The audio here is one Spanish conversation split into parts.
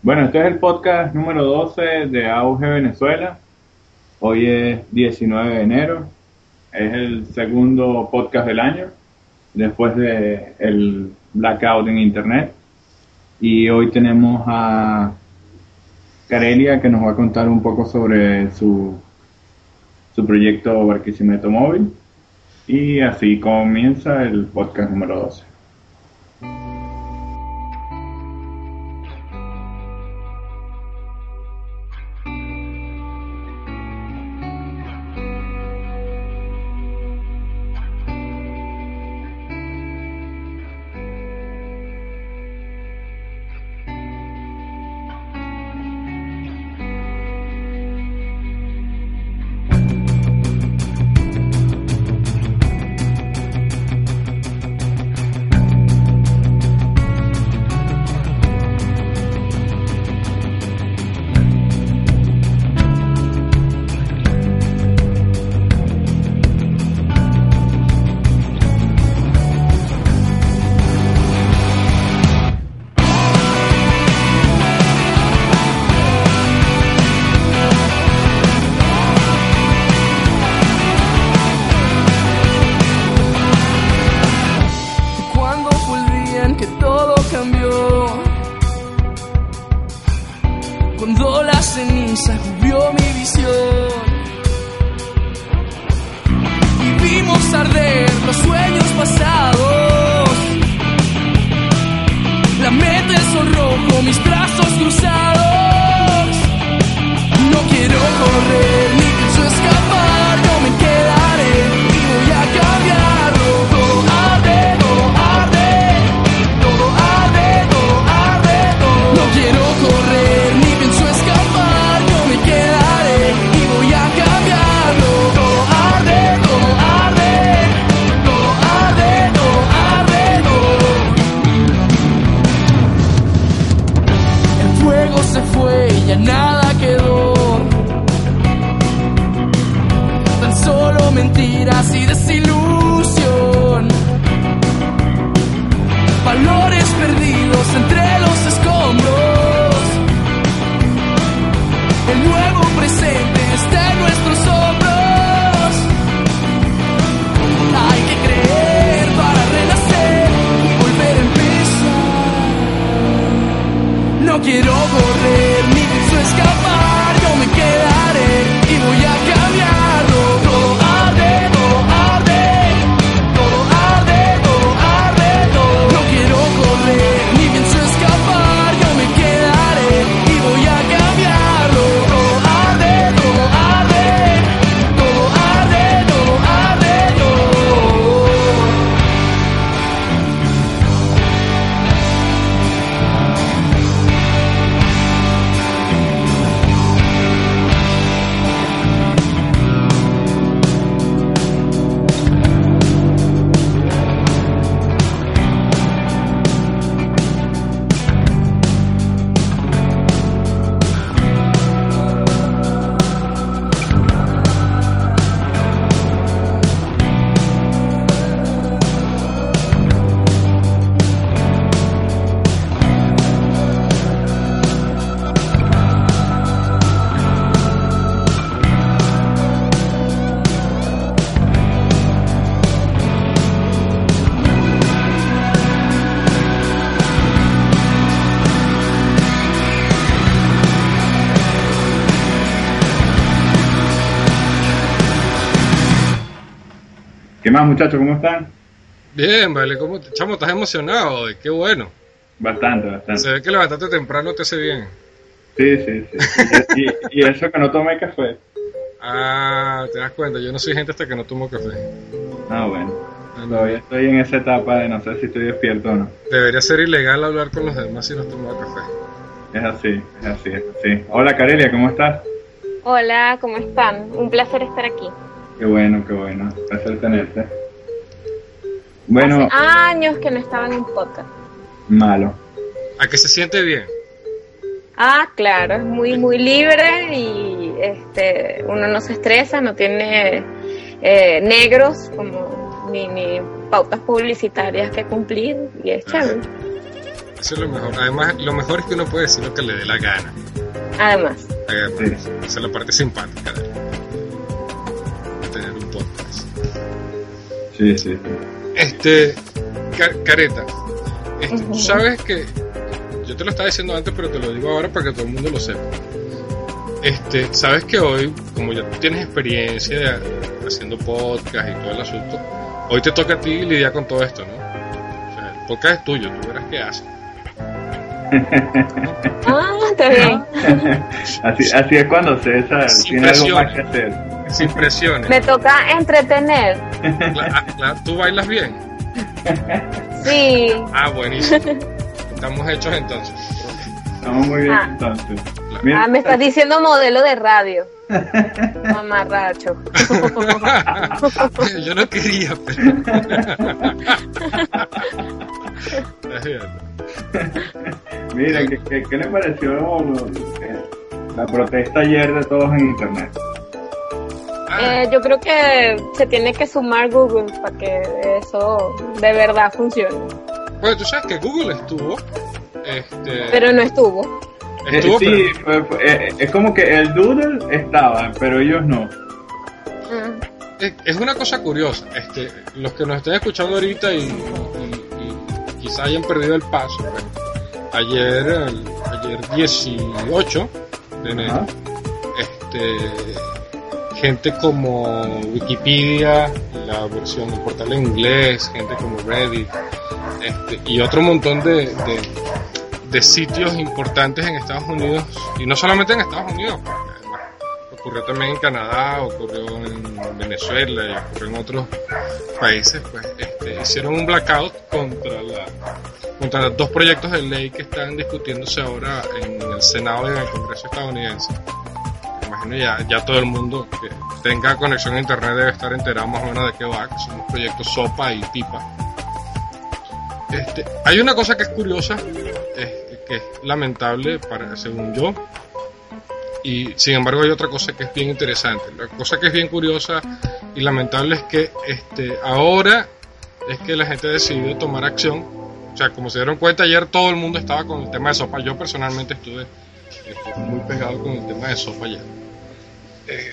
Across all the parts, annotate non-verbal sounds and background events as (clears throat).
Bueno, este es el podcast número 12 de Auge Venezuela. Hoy es 19 de enero. Es el segundo podcast del año, después de el blackout en internet. Y hoy tenemos a Carelia que nos va a contar un poco sobre su, su proyecto Barquisimeto Móvil. Y así comienza el podcast número 12. Más muchachos? ¿Cómo están? Bien, vale, ¿cómo te... Chamo, estás emocionado hoy, qué bueno. Bastante, bastante. Se ve que levantarte temprano te hace bien. Sí, sí, sí. Y, y eso que no tomé café. Ah, te das cuenta, yo no soy gente hasta que no tomo café. Ah, bueno. Todavía estoy en esa etapa de no sé si estoy despierto o no. Debería ser ilegal hablar con los demás si no tomado café. Es así, es así, es así. Hola Carelia, ¿cómo estás? Hola, ¿cómo están? Un placer estar aquí. Qué bueno, qué bueno. Placer tenerte. Bueno, Hace años que no estaba en un podcast. malo. ¿A que se siente bien? Ah, claro, es muy, muy libre y este, uno no se estresa, no tiene eh, negros como ni, ni pautas publicitarias que cumplir y es chévere. Eso es lo mejor. Además, lo mejor es que uno puede decir lo que le dé la gana. Además. Además, Sí. Esa es la parte simpática Sí, sí, sí. Este, Ca- Careta, este, tú sabes que yo te lo estaba diciendo antes, pero te lo digo ahora para que todo el mundo lo sepa. Este, sabes que hoy, como ya tú tienes experiencia de- haciendo podcast y todo el asunto, hoy te toca a ti lidiar con todo esto, ¿no? O sea, el podcast es tuyo, tú verás qué haces. Ah, está bien. (laughs) Así, así es cuando César Sin tiene algo más que hacer. Sin presiones. Me toca entretener. ¿Tú bailas bien? Sí. Ah, buenísimo. Estamos hechos entonces. Estamos muy bien Ah. entonces. Mira, Ah, me estás diciendo modelo de radio. (laughs) Mamarracho. (laughs) Yo no quería, pero. Es cierto. Mira, ¿qué, qué, qué le pareció eh, la protesta ayer de todos en internet? Ah, Eh, yo creo que se tiene que sumar Google para que eso de verdad funcione. Bueno, tú sabes que Google estuvo. Este, Pero no estuvo. estuvo, Eh, sí, fue- fue- eh, es como que el doodle estaba, pero ellos no. Mm. pero es, una cosa curiosa. Este, los que nos estén escuchando ahorita y, y- y quizá hayan perdido el paso. pues, ayer, el- ayer 18 de enero, este, gente como Wikipedia, la versión del portal en inglés, gente como Reddit, este, y otro montón de, de, sitios importantes en Estados Unidos, y no solamente en Estados Unidos, ocurrió también en Canadá, ocurrió en Venezuela y ocurrió en otros países, pues este, hicieron un blackout contra la contra los dos proyectos de ley que están discutiéndose ahora en el Senado y en el Congreso estadounidense. Imagino ya, ya todo el mundo que tenga conexión a internet debe estar enterado más o menos de qué va, que son los proyectos SOPA y PIPA. Este, hay una cosa que es curiosa, este, que es lamentable para, según yo, y sin embargo hay otra cosa que es bien interesante. La cosa que es bien curiosa y lamentable es que este, ahora es que la gente ha decidido tomar acción. O sea, como se dieron cuenta ayer todo el mundo estaba con el tema de sopa. Yo personalmente estuve, muy pegado con el tema de sopa ayer. Eh,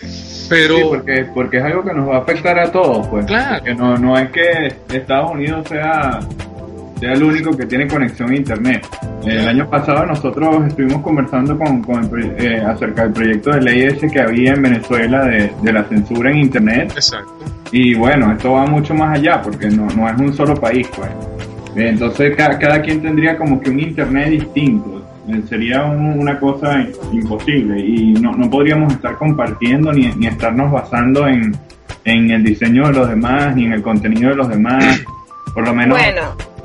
pero Sí, porque, porque es algo que nos va a afectar a todos, pues. Claro. Que no, no es que Estados Unidos sea, sea el único que tiene conexión a internet. El Claro. año pasado nosotros estuvimos conversando con, con el eh, acerca del proyecto de ley ese que había en Venezuela de, de la censura en internet. exacto. Y bueno, esto va mucho más allá porque no, no es un solo país, pues. Eh, Entonces ca- cada quien tendría como que un internet distinto. Eh, Sería un- una cosa imposible y no, no podríamos estar compartiendo ni, ni estarnos basando en, en el diseño de los demás ni en el contenido de los demás. Por lo menos... Bueno,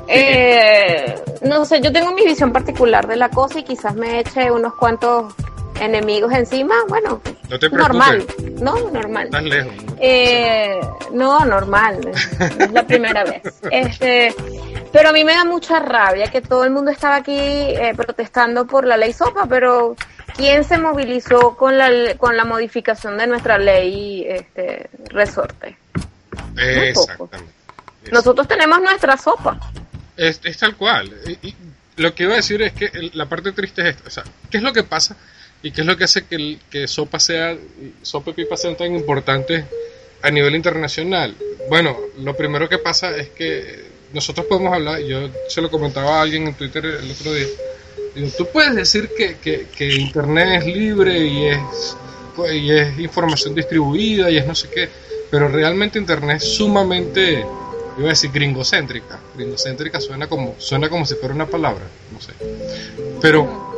eh, no sé, yo tengo mi visión particular de la cosa y quizás me eche unos cuantos enemigos encima. Bueno, No te normal, ¿no? Normal. lejos. ¿no? Eh, no, normal, es la primera vez. Este, pero a mí me da mucha rabia que todo el mundo estaba aquí eh, protestando por la ley SOPA, pero ¿quién se movilizó con la, con la modificación de nuestra ley este, resorte? Exactamente. Nosotros tenemos nuestra SOPA. Es, es tal cual. Y, y lo que iba a decir es que la parte triste es esta. O sea, ¿qué es lo que pasa? ¿Y qué es lo que hace que, que Sopa sea, Sopa y Pipa sean tan importantes a nivel internacional? Bueno, lo primero que pasa es que nosotros podemos hablar, yo se lo comentaba a alguien en Twitter el otro día, digo, tú puedes decir que, que, que Internet es libre y es, pues, y es información distribuida y es no sé qué, pero realmente Internet es sumamente iba a decir gringocéntrica. Gringocéntrica suena como, suena como si fuera una palabra, no sé. Pero,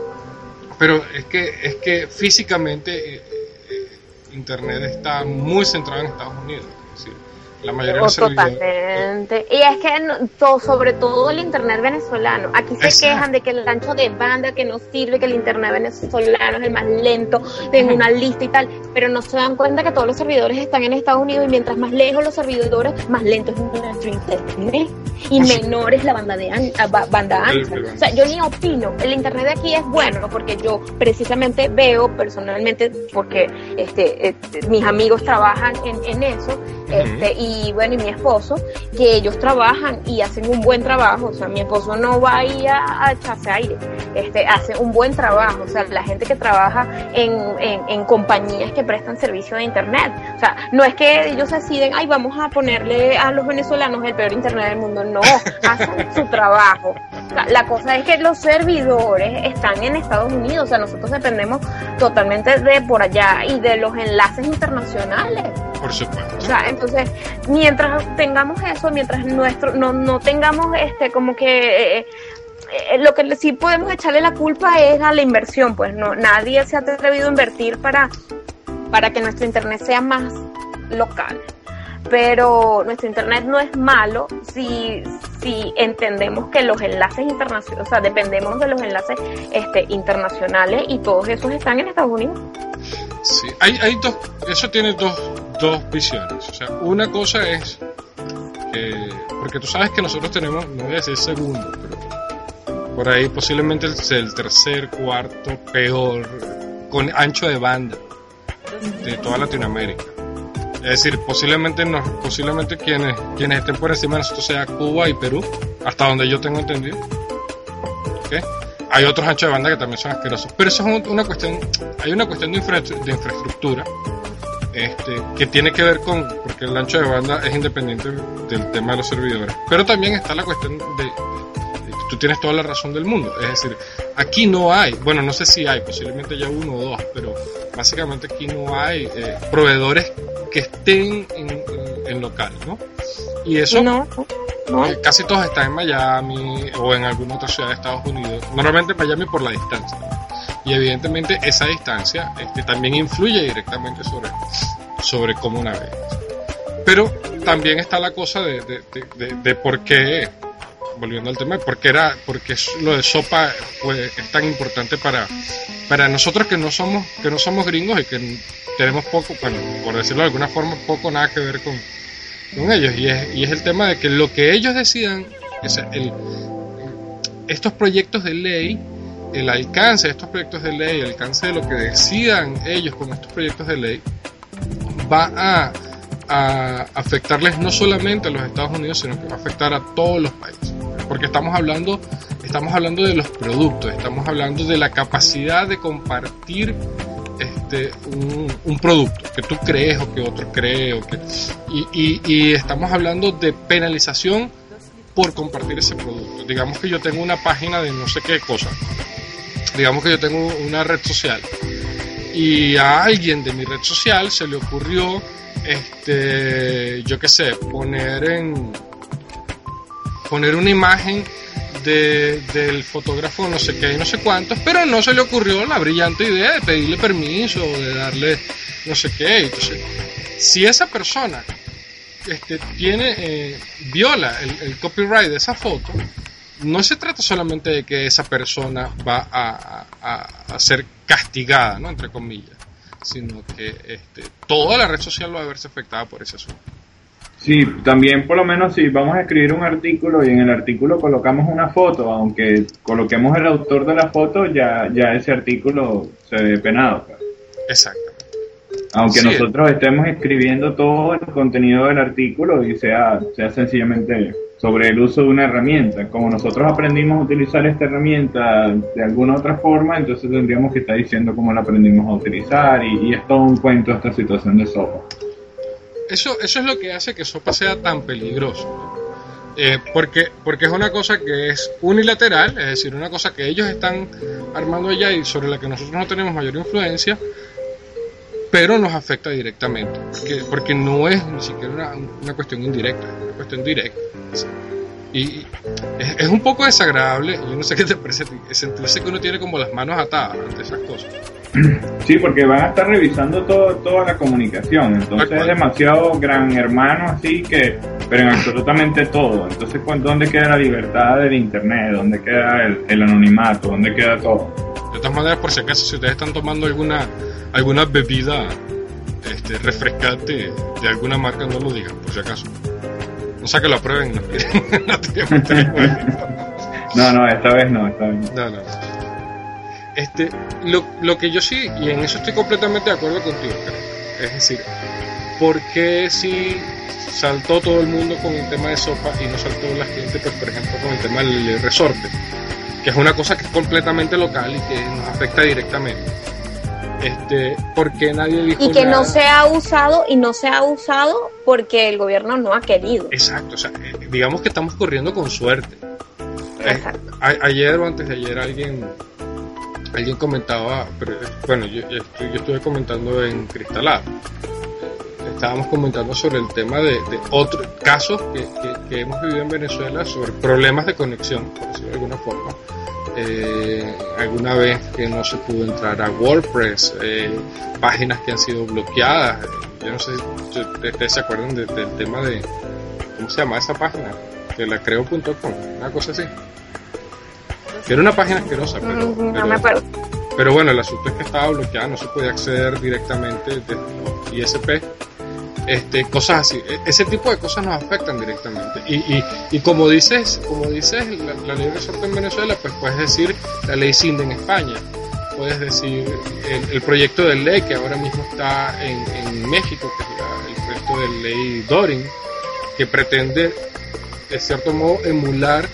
pero es que, es que físicamente eh, eh, Internet está muy centrado en Estados Unidos. Es decir, la mayoría de los servidores. totalmente. Y es que sobre todo el internet venezolano. Aquí se Exacto. quejan de que el ancho de banda que no sirve, que el internet venezolano es el más lento, tengo una lista y tal, pero no se dan cuenta que todos los servidores están en Estados Unidos y mientras más lejos los servidores, más lento es nuestro internet y menor es la banda de an- ah, ba- banda ancha. O sea, yo ni opino. El internet de aquí es bueno porque yo precisamente veo personalmente porque este, eh, mis amigos trabajan en, en eso este, y y bueno, y mi esposo, que ellos trabajan y hacen un buen trabajo, o sea, mi esposo no va a ir a, echarse aire, este, hace un buen trabajo, o sea, la gente que trabaja en, en, en compañías que prestan servicio de internet, o sea, no es que ellos deciden, ay, vamos a ponerle a los venezolanos el peor internet del mundo, no, (laughs) hacen su trabajo. la cosa es que los servidores están en Estados Unidos, o sea, nosotros dependemos totalmente de por allá y de los enlaces internacionales. Por supuesto. O sea, entonces, mientras tengamos eso, mientras nuestro no, no tengamos este como que eh, eh, lo que sí podemos echarle la culpa es a la inversión, pues no nadie se ha atrevido a invertir para para que nuestro internet sea más local. Pero nuestro internet no es malo si, si entendemos que los enlaces internacionales, o sea, dependemos de los enlaces este, internacionales y todos esos están en Estados Unidos. Sí, hay, hay dos, eso tiene dos, dos visiones. O sea, una cosa es que, porque tú sabes que nosotros tenemos, no voy a decir segundo, pero por ahí posiblemente el tercer, cuarto, peor, con ancho de banda de toda Latinoamérica. Es decir, posiblemente no, posiblemente quienes, quienes estén por encima de nosotros sea Cuba y Perú, hasta donde yo tengo entendido. ¿Okay? Hay otros anchos de banda que también son asquerosos. Pero eso es una cuestión, hay una cuestión de, de infraestructura este, que tiene que ver con, porque el ancho de banda es independiente del tema de los servidores. Pero también está la cuestión de, tú tienes toda la razón del mundo. Es decir, aquí no hay, bueno, no sé si hay, posiblemente ya uno o dos, pero básicamente aquí no hay eh, proveedores que estén en, local, ¿no? Y eso, eh, casi todos están en Miami o en alguna otra ciudad de Estados Unidos. Normalmente Miami por la distancia. Y evidentemente esa distancia este, también influye directamente sobre, sobre cómo navegas. Pero también está la cosa de, de, de por qué volviendo al tema, porque era, porque lo de sopa es tan importante para, para nosotros que no somos, que no somos gringos y que tenemos poco, bueno, por decirlo de alguna forma, poco nada que ver con, con ellos. Y es, y es el tema de que lo que ellos decidan, es el, estos proyectos de ley, el alcance de estos proyectos de ley, el alcance de lo que decidan ellos con estos proyectos de ley, va a a afectarles no solamente a los Estados Unidos, sino que va a afectar a todos los países. Porque estamos hablando, estamos hablando de los productos, estamos hablando de la capacidad de compartir este, un, producto que tú crees o que otro cree. O que, y, y estamos hablando de penalización por compartir ese producto. Digamos que yo tengo una página de no sé qué cosa. Digamos que yo tengo una red social. Y a alguien de mi red social se le ocurrió este, yo qué sé, poner en poner una imagen de, del fotógrafo no sé qué y no sé cuántos, pero no se le ocurrió la brillante idea de pedirle permiso de darle no sé qué. Entonces, si esa persona este, tiene, eh, viola el, copyright de esa foto, no se trata solamente de que esa persona va a, a, a ser castigada, ¿no? entre comillas, sino que este, toda la red social va a verse afectada por ese asunto. Sí, también por lo menos si vamos a escribir un artículo y en el artículo colocamos una foto, aunque coloquemos el autor de la foto, ya, ya ese artículo se ve penado. Pues. Exactamente. Aunque nosotros estemos escribiendo todo el contenido del artículo y sea, sea sencillamente sobre el uso de una herramienta. Como nosotros aprendimos a utilizar esta herramienta de alguna otra forma, entonces tendríamos que estar diciendo cómo la aprendimos a utilizar y, es todo un cuento esta situación de Sopa. Eso, eso es lo que hace que Sopa sea tan peligroso. Eh, porque, porque es una cosa que es unilateral, es decir, una cosa que ellos están armando allá y sobre la que nosotros no tenemos mayor influencia, pero nos afecta directamente, porque, porque no es ni siquiera una, una cuestión indirecta, es una cuestión directa. Y es, un poco desagradable, yo no sé qué te parece, sentirse que uno tiene como las manos atadas ante esas cosas. (clears throat) Sí, porque van a estar revisando todo, toda la comunicación, entonces es demasiado gran hermano así que, pero en absolutamente todo. Entonces, ¿dónde queda la libertad del Internet? ¿Dónde queda el, el anonimato? ¿Dónde queda todo? De todas maneras, por si acaso, si ustedes están tomando alguna alguna bebida este, refrescante de alguna marca, no lo digan, por si acaso. No sea que lo aprueben. (laughs) (laughs) No, no, esta vez no, esta vez no. No, Este, lo, lo que yo sí, y en eso estoy completamente de acuerdo contigo, es decir, ¿por qué si saltó todo el mundo con el tema de sopa y no saltó la gente, pues, por ejemplo, con el tema del resorte? Que es una cosa que es completamente local y que nos afecta directamente. Este, ¿Por qué nadie dijo Y que nada? no se ha usado y no se ha usado porque el gobierno no ha querido. Exacto, o sea, eh, digamos que estamos corriendo con suerte. Eh, Exacto. a- ayer o antes de ayer alguien alguien comentaba, pero, eh, bueno, yo, yo yo estuve comentando en Cristalado. Estábamos comentando sobre el tema de, de otros casos que, que- que hemos vivido en Venezuela sobre problemas de conexión, por decirlo de alguna forma. Eh, alguna vez que no se pudo entrar a WordPress, eh, páginas que han sido bloqueadas. Yo no sé si ustedes se acuerdan de- del tema de, ¿cómo se llama esa página? De la creo.com, una cosa así. Que era una página asquerosa, pero, Mm, no pero- me acuerdo. pero bueno, el asunto es que estaba bloqueada, no se podía acceder directamente desde los ISP. Este, cosas así, E- ese tipo de cosas nos afectan directamente. Y, y, y como dices, como dices, la, la ley resorte en Venezuela, pues puedes decir la ley CINDE en España, puedes decir el, proyecto de ley que ahora mismo está en, México, que es el proyecto de ley Dorin, que pretende, de cierto modo, emular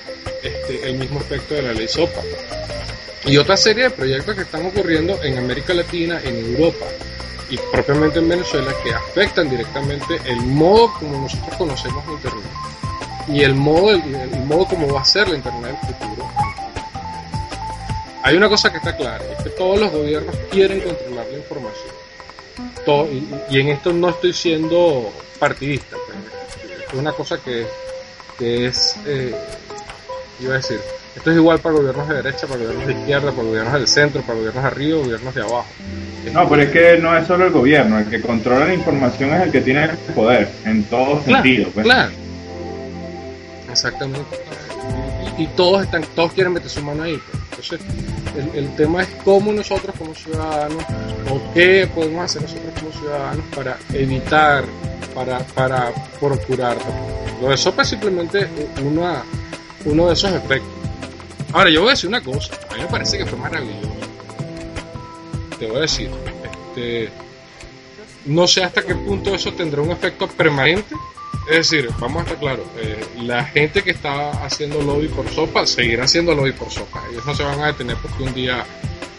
este, el mismo efecto de la ley SOPA. Y otra serie de proyectos que están ocurriendo en América Latina, en Europa y propiamente en Venezuela que afectan directamente el modo como nosotros conocemos Internet y el modo, el, el modo como va a ser la Internet del futuro. Hay una cosa que está clara, es que todos los gobiernos quieren controlar la información. Y, en esto no estoy siendo partidista, pues, es una cosa que, que es, eh, iba a decir, esto es igual para gobiernos de derecha, para gobiernos de izquierda, para gobiernos del centro, para gobiernos de arriba, gobiernos de abajo. No, pero es que no es solo el gobierno, el que controla la información es el que tiene el poder, en todo Claro, sentido. pues. claro. Exactamente. Y, y todos están, todos quieren meter su mano ahí. pues. Entonces, el, el tema es cómo nosotros como ciudadanos, o qué podemos hacer nosotros como ciudadanos para evitar, para, para procurar. Lo de sopa es simplemente una, uno de esos efectos. Ahora, yo voy a decir una cosa, a mí me parece que fue maravilloso. Te voy a decir, este, no sé hasta qué punto eso tendrá un efecto permanente. Es decir, vamos a estar claros, eh, la gente que está haciendo lobby por sopa seguirá haciendo lobby por sopa. Ellos no se van a detener porque un día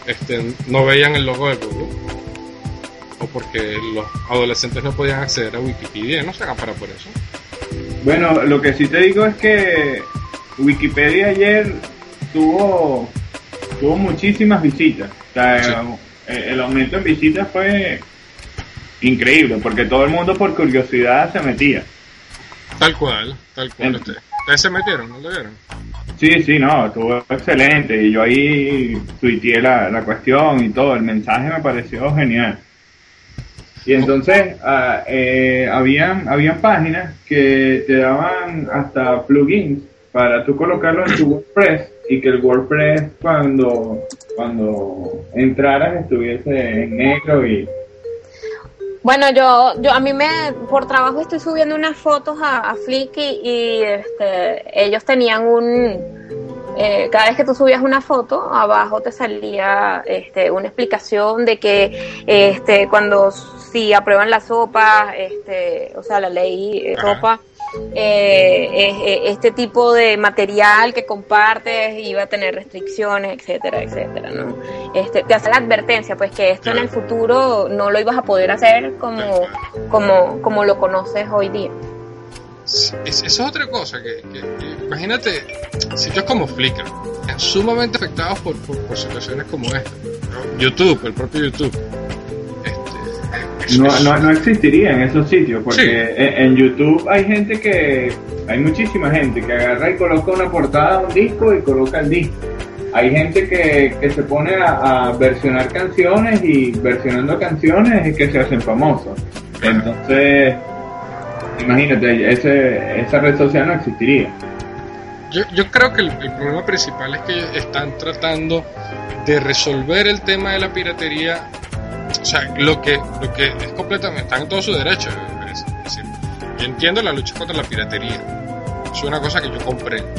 este, no veían el logo de Google o porque los adolescentes no podían acceder a Wikipedia, no se para por eso. Bueno, lo que sí te digo es que Wikipedia ayer tuvo, tuvo muchísimas visitas. O sea, Sí. el, el aumento en visitas fue increíble, porque todo el mundo por curiosidad se metía. Tal cual, tal cual. Ustedes, se metieron, ¿no lo vieron? Sí, sí, no, estuvo excelente. Y yo ahí tuiteé la, la cuestión y todo. El mensaje me pareció genial. Y entonces ah, eh, habían, habían páginas que te daban hasta plugins para tú colocarlo en tu WordPress y que el WordPress cuando, cuando entraras estuviese en negro y Bueno, yo, yo a mí me, por trabajo estoy subiendo unas fotos a, a Flickr y, y, este, ellos tenían un, eh, cada vez que tú subías una foto, abajo te salía este, una explicación de que este, cuando si aprueban la sopa, este, o sea, la ley eh, sopa, eh, eh, este tipo de material que compartes iba a tener restricciones, etcétera, etcétera, ¿no? Este, te hace la advertencia, pues que esto en el futuro no lo ibas a poder hacer como, como, como lo conoces hoy día. Es- esa es otra cosa que, que- que- imagínate sitios como Flickr sumamente afectados por, por, por situaciones como esta ¿no? YouTube el propio YouTube no, no, no existiría en esos sitios, porque Sí. en, en YouTube hay gente que, hay muchísima gente que agarra y coloca una portada de un disco y coloca el disco. Hay gente que, que se pone a, a versionar canciones y versionando canciones es que se hacen famosos. Entonces, imagínate, ese, esa red social no existiría. yo, yo creo que el, el problema principal es que están tratando de resolver el tema de la piratería o sea lo que lo que es completamente están en todo su derecho es decir, yo entiendo la lucha contra la piratería es una cosa que yo comprendo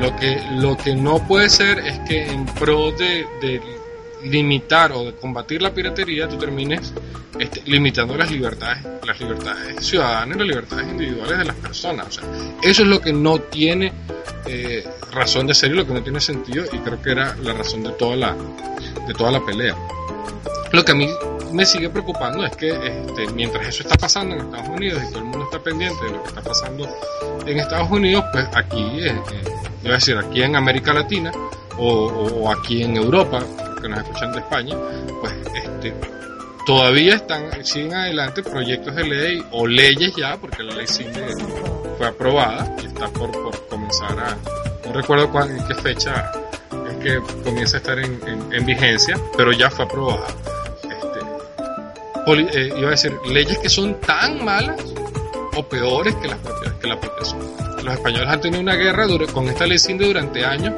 Lo que, lo que no puede ser es que en pro de, de limitar o de combatir la piratería, tú termines este, limitando las libertades, las libertades ciudadanas y las libertades individuales de las personas. O sea, eso es lo que no tiene eh, razón de ser y lo que no tiene sentido y creo que era la razón de toda la, de toda la pelea. Lo que a mí me sigue preocupando es que este, mientras eso está pasando en Estados Unidos y todo el mundo está pendiente de lo que está pasando en Estados Unidos, pues aquí, eh, eh, a decir, aquí en América Latina o, aquí en Europa, que nos escuchan de España, pues este, todavía están, siguen adelante proyectos de ley o leyes ya, porque la ley CINE fue aprobada y está por, por comenzar a, no recuerdo cuál, en qué fecha es que comienza a estar en vigencia, pero ya fue aprobada. Eh, iba a decir, leyes que son tan malas o peores que las propias, que la propia. Los españoles han tenido una guerra dura- con esta ley CINDE durante años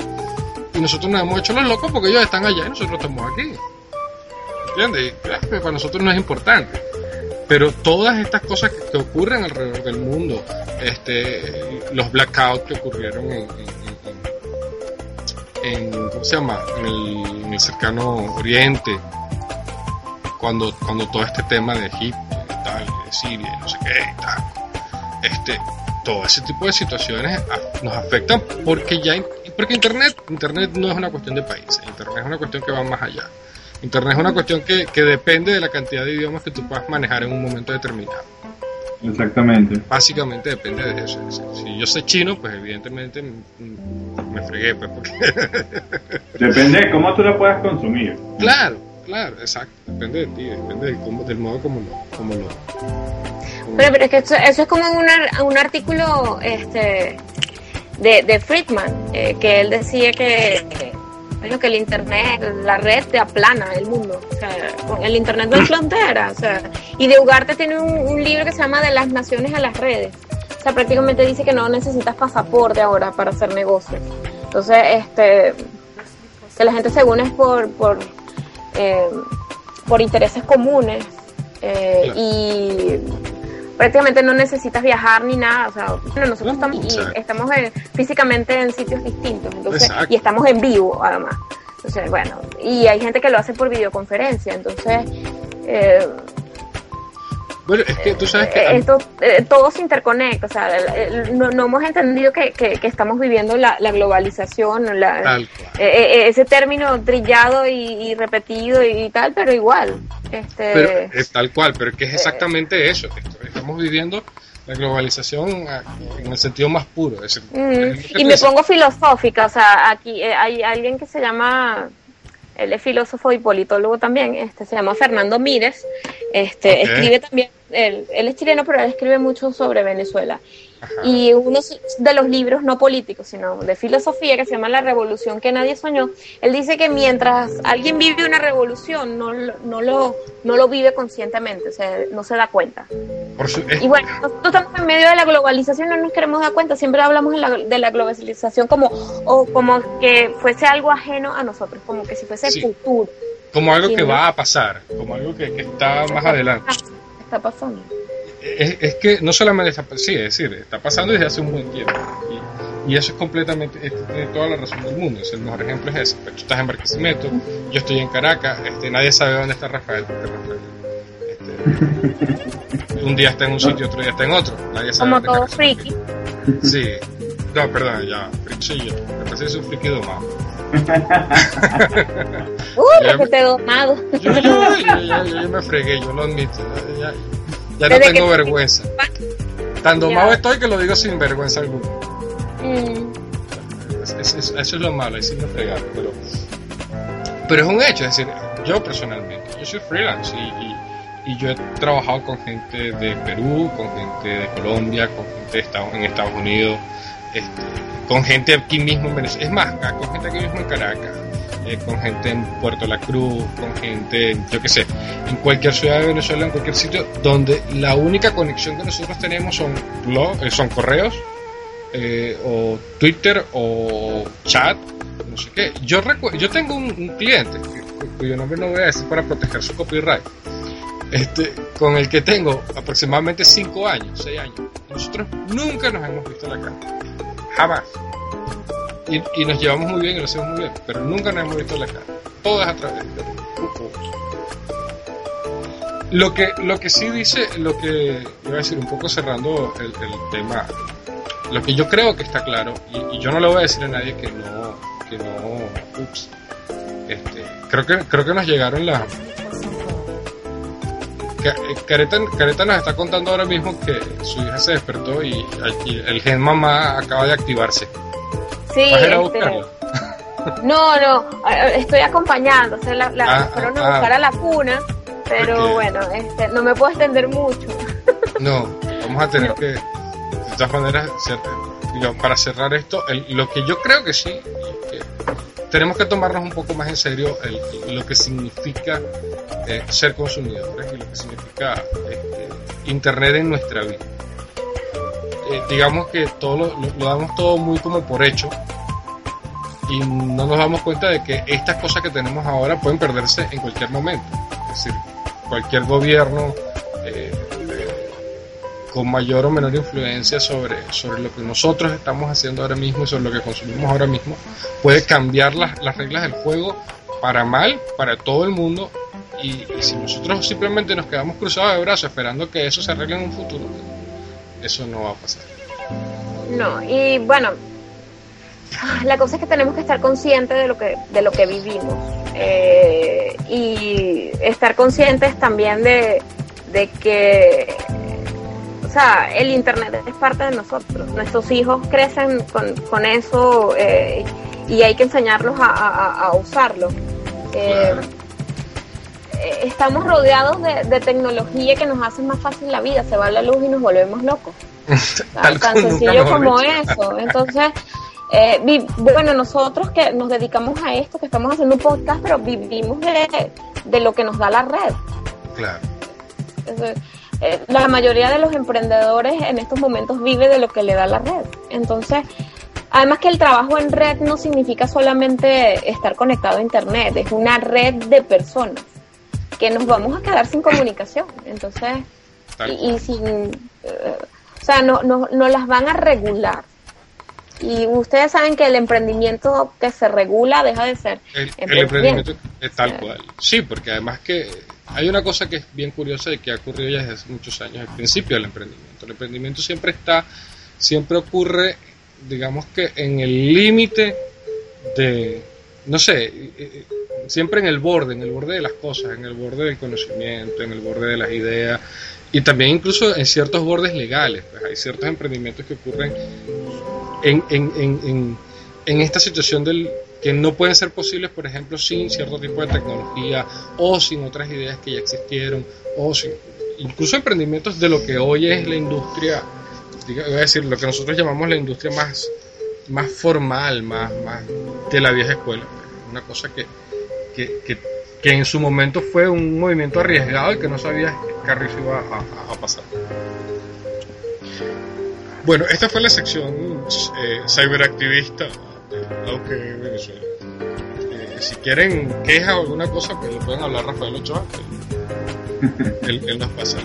y nosotros nos hemos hecho los locos porque ellos están allá y nosotros estamos aquí. ¿Entiendes? Y, eh, para nosotros no es importante. Pero todas estas cosas que, ocurren alrededor del mundo, este, los blackouts que ocurrieron en, en- ¿cómo se llama? En el cercano oriente, cuando, cuando todo este tema de Egipto y tal, de Siria y no sé qué y tal, este, todo ese tipo de situaciones nos afectan porque ya, porque internet, internet no es una cuestión de países, internet es una cuestión que va más allá. Internet es una cuestión que, que depende de la cantidad de idiomas que tú puedas manejar en un momento determinado. Exactamente. Básicamente depende de eso. Si yo sé chino, pues evidentemente me fregué, pues, porque Depende de cómo tú lo puedas consumir. Claro, claro, exacto. Depende de ti, depende de cómo- del modo como lo. Como lo Pero, pero es que eso, es como un, ar- un artículo este, de, de Friedman, eh, que él decía que, que, el Internet, la red te aplana el mundo. O sea, el Internet no hay frontera. O sea, y de Ugarte tiene un, libro que se llama De las naciones a las redes. O sea, prácticamente dice que no necesitas pasaporte ahora para hacer negocios. Entonces, este, que la gente se une es por, por, eh, por intereses comunes eh, y prácticamente no necesitas viajar ni nada. O sea, bueno, nosotros estamos, y estamos en- físicamente en sitios distintos entonces, Exacto. y estamos en vivo además. Entonces, bueno, y hay gente que lo hace por videoconferencia. Entonces, eh, Bueno, es que tú sabes que. eh, esto, eh, todo se interconecta, o sea, no, no hemos entendido que, que- que estamos viviendo la, la globalización, la, Tal cual. eh, eh, ese término trillado y, y repetido y, tal, pero igual. Este, Pero es tal cual, pero que es exactamente eso. Esto- Estamos viviendo la globalización ah, en el sentido más puro. Es Mm, es y me pongo filosófica, o sea, aquí eh, hay alguien que se llama, él es filósofo y politólogo también, este se llama Fernando Mírez, este escribe también, él, él es chileno, pero él escribe mucho sobre Venezuela. Ajá. Y uno de los libros no políticos, sino de filosofía, que se llama La Revolución que nadie soñó, él dice que mientras alguien vive una revolución, no, no, lo, no lo vive conscientemente, o sea, no se da cuenta. Por su- Y bueno, nosotros estamos en medio de la globalización, no nos queremos dar cuenta, siempre hablamos de la, de la globalización como, o como que fuese algo ajeno a nosotros, como que si fuese Sí. el futuro. como algo que ¿no? va a pasar, como algo que, que está más adelante. ¿Qué está pasando? Es, es que no solamente está, sí, es decir, está pasando desde hace un buen tiempo. Y, y eso es completamente, este, tiene toda la razón del mundo. Es el mejor ejemplo es ese. Pues, tú estás en Barquisimeto, yo estoy en Caracas, este, nadie sabe dónde está Rafael, porque Rafael este, un día está en un sitio, otro día está en otro. Nadie sabe Como todo friki. Sí. No, perdón, ya, friki yo. Me parece que soy un friki domado. (laughs) Uy, Ya lo que te he domado. Yo, yo, yo, yo- yo- yo me fregué, yo lo admito. Ya, ya- ya no tengo vergüenza. Tan Ya. domado estoy que lo digo sin vergüenza alguna. Mm, Es- es- es- eso es lo malo, sí me fregaron. Pero, pero es un hecho, es decir, yo personalmente, yo soy freelance y, y- y yo he trabajado con gente de Perú, con gente de Colombia, con gente de Estados, en Estados Unidos, este, con gente aquí mismo en Venezuela. Es más, con gente aquí mismo en Caracas. Eh, con gente en Puerto La Cruz, con gente, yo qué sé, en cualquier ciudad de Venezuela, en cualquier sitio, donde la única conexión que nosotros tenemos son, blog, eh, son correos, eh, o Twitter, o chat, no sé qué. Yo, yo tengo un, cliente, cuyo nombre no voy a decir para proteger su copyright, este, con el que tengo aproximadamente 5 años, 6 años. Nosotros nunca nos hemos visto la cara. Jamás. Y, y nos llevamos muy bien y lo hacemos muy bien, pero nunca nos hemos visto la cara. Todo es a través de lo que, lo que sí dice, lo que iba a decir un poco cerrando el, el tema, lo que yo creo que está claro, y, yo no le voy a decir a nadie que no, que no, ups, este, creo que, creo que nos llegaron las, Careta, Careta nos está contando ahora mismo que su hija se despertó y el gen mamá acaba de activarse. Sí, ¿Vas a ir a este, no, no, estoy acompañando, o sea, la, la Ah, fueron a ah, buscar a la cuna, pero bueno, este, no me puedo extender mucho. (laughs) No, vamos a tener que, de todas maneras, para cerrar esto, el- lo que yo creo que sí, que tenemos que tomarnos un poco más en serio el- lo que significa eh, ser consumidores y lo que significa este, Internet en nuestra vida. Eh, digamos que todo lo, lo- damos todo muy como por hecho y no nos damos cuenta de que estas cosas que tenemos ahora pueden perderse en cualquier momento. Es decir, cualquier gobierno eh, eh, con mayor o menor influencia sobre, sobre lo que nosotros estamos haciendo ahora mismo y sobre lo que consumimos ahora mismo, puede cambiar las, las reglas del juego para mal, para todo el mundo. Y, y si nosotros simplemente nos quedamos cruzados de brazos esperando que eso se arregle en un futuro, eso no va a pasar. No, y bueno, la cosa es que tenemos que estar conscientes de lo que, de lo que vivimos eh, y estar conscientes también de, de que, o sea, el Internet es parte de nosotros. Nuestros hijos crecen con, con eso eh, y hay que enseñarlos a, a- a usarlo. Eh, Claro. Eh, Estamos rodeados de, de tecnología que nos hace más fácil la vida. Se va la luz y nos volvemos locos. (laughs) Tal tan sencillo como eso. Entonces, eh, vi- bueno, nosotros que nos dedicamos a esto, que estamos haciendo un podcast, pero vivimos de, de lo que nos da la red. Claro. Entonces, eh, la mayoría de los emprendedores en estos momentos vive de lo que le da la red. Entonces, además que el trabajo en red no significa solamente estar conectado a internet, es una red de personas que nos vamos a quedar sin comunicación. Entonces, y, y sin, eh, o sea, no, no, no las van a regular. Y ustedes saben que el emprendimiento que se regula deja de ser El, el emprendimiento. es tal Sí. cual. Sí, porque además que hay una cosa que es bien curiosa y que ha ocurrido ya desde hace muchos años, el principio del emprendimiento. El emprendimiento siempre está, siempre ocurre, digamos que en el límite de, no sé, eh, eh, siempre en el borde, en el borde de las cosas, en el borde del conocimiento, en el borde de las ideas y también incluso en ciertos bordes legales. Pues hay ciertos emprendimientos que ocurren en, en, en, en, esta situación del que no pueden ser posibles, por ejemplo, sin cierto tipo de tecnología o sin otras ideas que ya existieron o sin, incluso emprendimientos de lo que hoy es la industria, voy a decir, lo que nosotros llamamos la industria más, más formal, más, más de la vieja escuela. Una cosa que, que, que, que en su momento fue un movimiento arriesgado y que no sabía qué carrizo iba a, a- a pasar. Bueno, esta fue la sección eh, cyberactivista de Auge Venezuela. Eh, si quieren quejas o alguna cosa, pues le pueden hablar a Rafael Ochoa, que (laughs) él, él nos pasa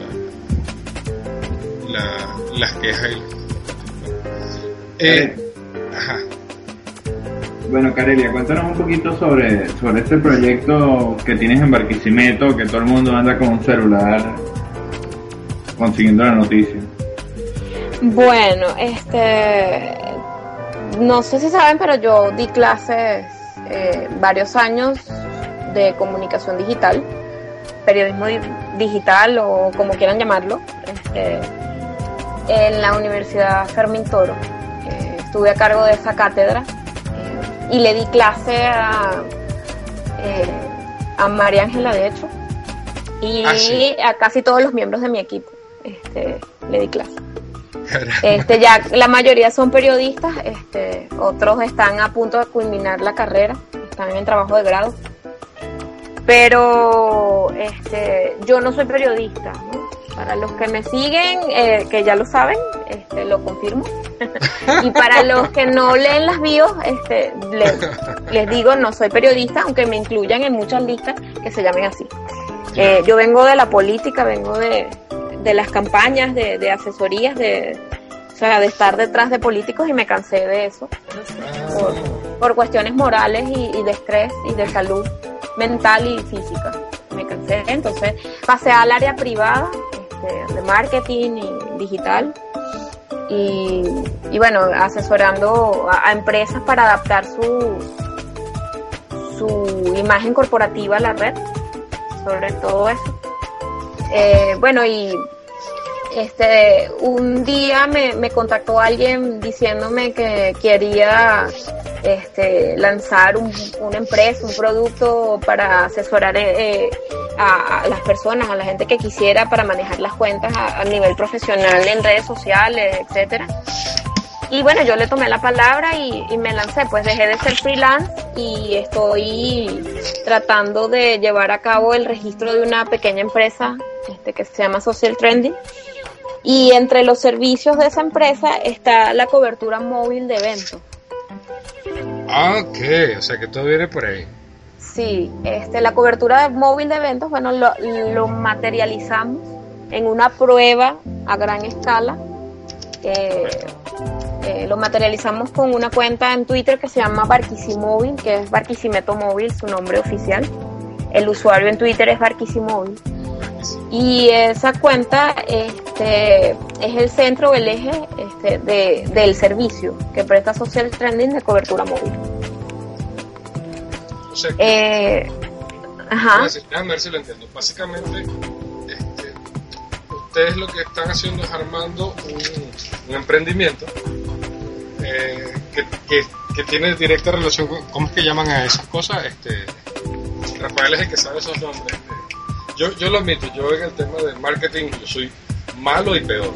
la, la- las quejas. y las- Eh, ajá. Bueno, Carelia, cuéntanos un poquito sobre, sobre este proyecto que tienes en Barquisimeto, que todo el mundo anda con un celular consiguiendo la noticia. Bueno, este, no sé si saben, pero yo di clases eh, varios años de comunicación digital, periodismo di- digital o como quieran llamarlo, este, en la Universidad Fermín Toro. Eh, estuve a cargo de esa cátedra y le di clase a, eh, a María Ángela, de hecho, y Ah, sí. a casi todos los miembros de mi equipo. Este, le di clase. Este, ya la mayoría son periodistas, este, otros están a punto de culminar la carrera, están en trabajo de grado. Pero este, yo no soy periodista. ¿no? Para los que me siguen, eh, que ya lo saben, este, lo confirmo. (laughs) y para los que no leen las bios, este, les, les digo, no soy periodista, aunque me incluyan en muchas listas que se llamen así. Eh, yo vengo de la política, vengo de, de las campañas, de, de asesorías, de, o sea, de estar detrás de políticos y me cansé de eso por, por cuestiones morales y, y de estrés y de salud mental y física. Me cansé, entonces pasé al área privada este, de marketing y digital y, y bueno, asesorando a, empresas para adaptar su, su imagen corporativa a la red, sobre todo eso. Eh, bueno, y este un día me, me contactó alguien diciéndome que quería este, lanzar un- una empresa, un producto para asesorar eh, a, las personas, a la gente que quisiera para manejar las cuentas a, nivel profesional en redes sociales, etcétera. Y bueno, yo le tomé la palabra y, y me lancé, pues dejé de ser freelance y estoy tratando de llevar a cabo el registro de una pequeña empresa este, que se llama Social Trending. Y entre los servicios de esa empresa está la cobertura móvil de eventos. Ah, ok, o sea que todo viene por ahí. Sí, este, la cobertura móvil de eventos, bueno, lo, materializamos en una prueba a gran escala. Eh, lo materializamos con una cuenta en Twitter que se llama Barquisimóvil, que es Barquisimeto Móvil, su nombre oficial. El usuario en Twitter es Barquisimóvil. Y esa cuenta este, es el centro, el eje este, de- del servicio que presta Social Trending de cobertura móvil. O sea, que, Eh, ajá. decir- déjame ver si lo entiendo. Básicamente, este, ustedes lo que están haciendo es armando un, un emprendimiento eh, que, que- que tiene directa relación con, ¿cómo es que llaman a esas cosas? Este, Rafael es el que sabe esos nombres. este. Yo, yo lo admito, yo en el tema de marketing yo soy malo y peor.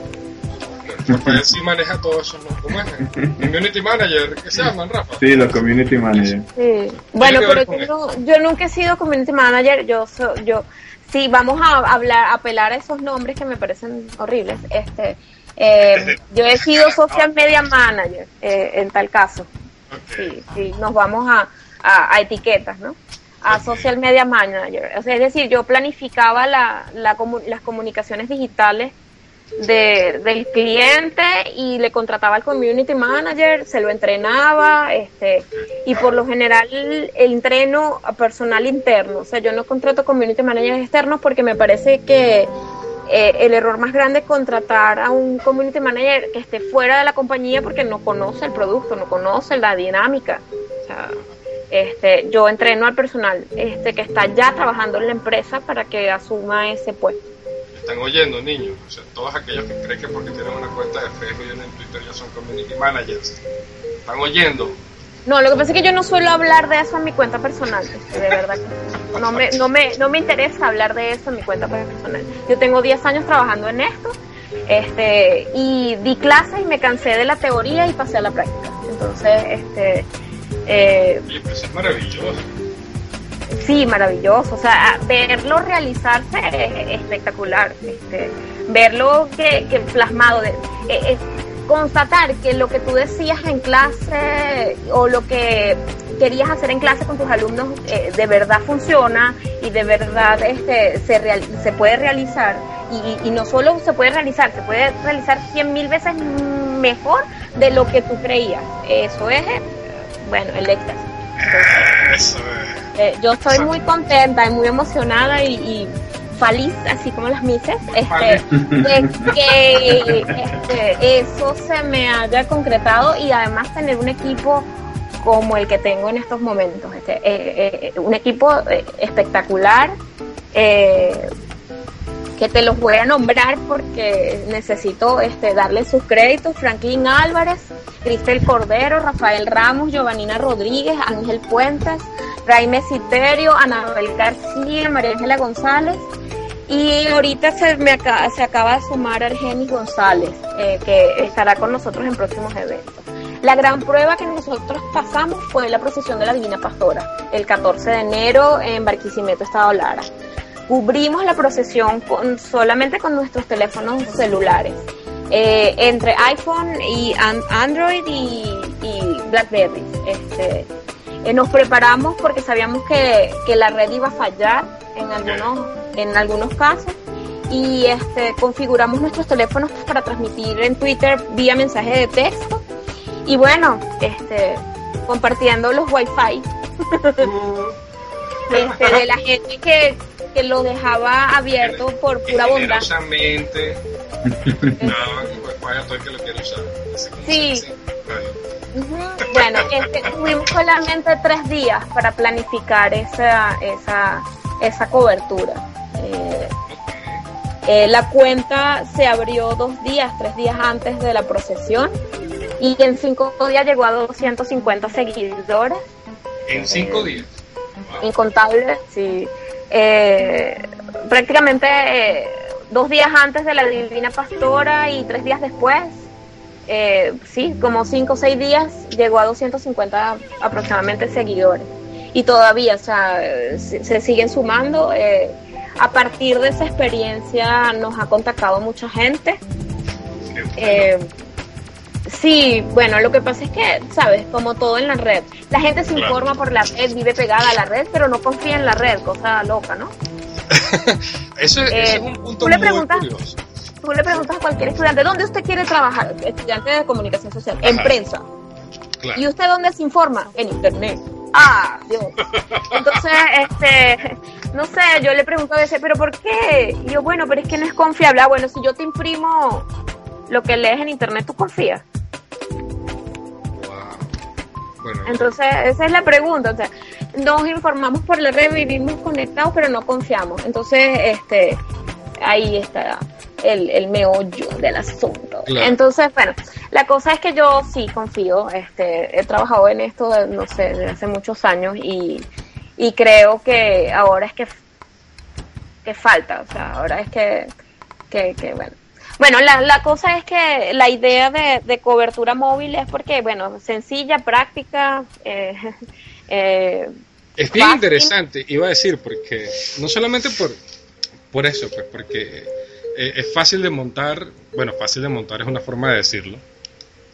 (laughs) Rafael sí maneja todos esos nombres. ¿Cómo es? Community Manager, ¿qué se llaman, Rafa? Sí, los community managers. Sí. Bueno, pero yo, no- yo nunca he sido community manager. Yo, so- yo, sí, vamos a hablar, a apelar a esos nombres que me parecen horribles. Este, eh, yo he sido social media manager eh, en tal caso. Ok. Sí, sí, nos vamos a, a, a etiquetas, ¿no? A social media manager. O sea, es decir, yo planificaba la, la comu- las comunicaciones digitales de, del cliente y le contrataba al community manager, se lo entrenaba, este, y por lo general el entreno a personal interno. O sea, yo no contrato community managers externos porque me parece que eh, el error más grande es contratar a un community manager que esté fuera de la compañía porque no conoce el producto, no conoce la dinámica. O sea, este, yo entreno al personal este, que está ya trabajando en la empresa para que asuma ese puesto. Están oyendo, niños. O sea, todos aquellos que creen que porque tienen una cuenta de Facebook y una en Twitter ya son community managers. Están oyendo. No, lo que pasa es que yo no suelo hablar de eso en mi cuenta personal, este, de verdad. que No me, no, me, no me interesa hablar de eso en mi cuenta personal. Yo tengo 10 años trabajando en esto este, y di clases y me cansé de la teoría y pasé a la práctica. Entonces, este, eh, Oye, eso es maravilloso. Sí, maravilloso. O sea, verlo realizarse es espectacular. Este, verlo que, que plasmado, eh, eh, constatar que lo que tú decías en clase o lo que querías hacer en clase con tus alumnos eh, de verdad funciona y de verdad este, se, real- se puede realizar. Y, y no solo se puede realizar, se puede realizar cien mil veces mejor de lo que tú creías. Eso es, eh, bueno, el éxtasis. Eh, yo estoy muy contenta y muy emocionada y, y feliz, así como las mises, este, de que este, eso se me haya concretado y además tener un equipo como el que tengo en estos momentos, este, eh, eh, un equipo espectacular. eh, que te los voy a nombrar porque necesito este, darle sus créditos. Franklin Álvarez, Cristel Cordero, Rafael Ramos, Giovanina Rodríguez, Ángel Puentes, Raime Citerio, Anabel García, María Ángela González. Y ahorita se, me acaba, se acaba de sumar Argenis González, eh, que estará con nosotros en próximos eventos. La gran prueba que nosotros pasamos fue la procesión de la Divina Pastora, el 14 de enero en Barquisimeto, Estado Lara cubrimos la procesión solamente con nuestros teléfonos celulares. Eh, entre iPhone y an- Android y, y BlackBerry. Este, eh, nos preparamos porque sabíamos que, que la red iba a fallar en algunos, en algunos casos. Y este, configuramos nuestros teléfonos para transmitir en Twitter vía mensaje de texto. Y bueno, este, compartiendo los wifi. (laughs) Este, de la gente que, que lo dejaba abierto por pura bondad. Generosamente. (laughs) todo el que lo quiere usar. Sí. Bueno, este, tuvimos solamente tres días para planificar esa, esa, esa cobertura. Eh, eh, la cuenta se abrió dos días, tres días antes de la procesión y en cinco días llegó a 250 seguidores, En cinco días. Wow. incontables, sí. Eh, prácticamente eh, dos días antes de la Divina Pastora y tres días después, eh, sí, como cinco o seis días, llegó a 250 aproximadamente seguidores. Y todavía, o sea, se, se siguen sumando. a partir de esa experiencia nos ha contactado mucha gente. Qué bueno. Eh, sí, bueno, lo que pasa es que, ¿sabes? Como todo en la red, la gente se Claro. informa por la red, vive pegada a la red, pero no confía en la red, cosa loca, ¿no? (laughs) Eso, ese eh, es un punto tú le muy curioso. Tú le preguntas a cualquier estudiante, ¿dónde usted quiere trabajar? Estudiante de comunicación social, en Ajá. prensa. Claro. ¿Y usted dónde se informa? En internet. Ah, Dios. Entonces, (laughs) este, no sé, yo le pregunto a veces, ¿pero por qué? Y yo, bueno, pero es que no es confiable. Ah, bueno, si yo te imprimo lo que lees en internet, ¿tú confías? Bueno, Entonces, esa es la pregunta. O sea, nos informamos por la red, vivimos conectados, pero no confiamos. Entonces, este, ahí está el, el meollo del asunto. Claro. Entonces, bueno, la cosa es que yo sí confío. Este, he trabajado en esto, no sé, desde hace muchos años y, y creo que ahora es que, que falta. O sea, ahora es que, que, que bueno. Bueno, la, la cosa es que la idea de, de cobertura móvil es porque, bueno, sencilla, práctica, eh, (laughs) eh, Es bien fácil. interesante, iba a decir, porque no solamente por, por eso, pues porque eh, es fácil de montar, bueno, fácil de montar es una forma de decirlo,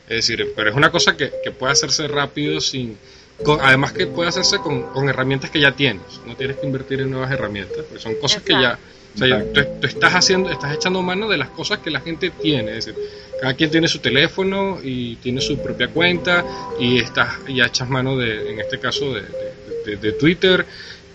es decir, pero es una cosa que, que puede hacerse rápido sin, con- además que puede hacerse con, con herramientas que ya tienes, no tienes que invertir en nuevas herramientas, porque son cosas que ya, o sea, tú, tú estás haciendo, estás echando mano de las cosas que la gente tiene, es decir, cada quien tiene su teléfono y tiene su propia cuenta y estás y echas mano de, en este caso de, de- de- de Twitter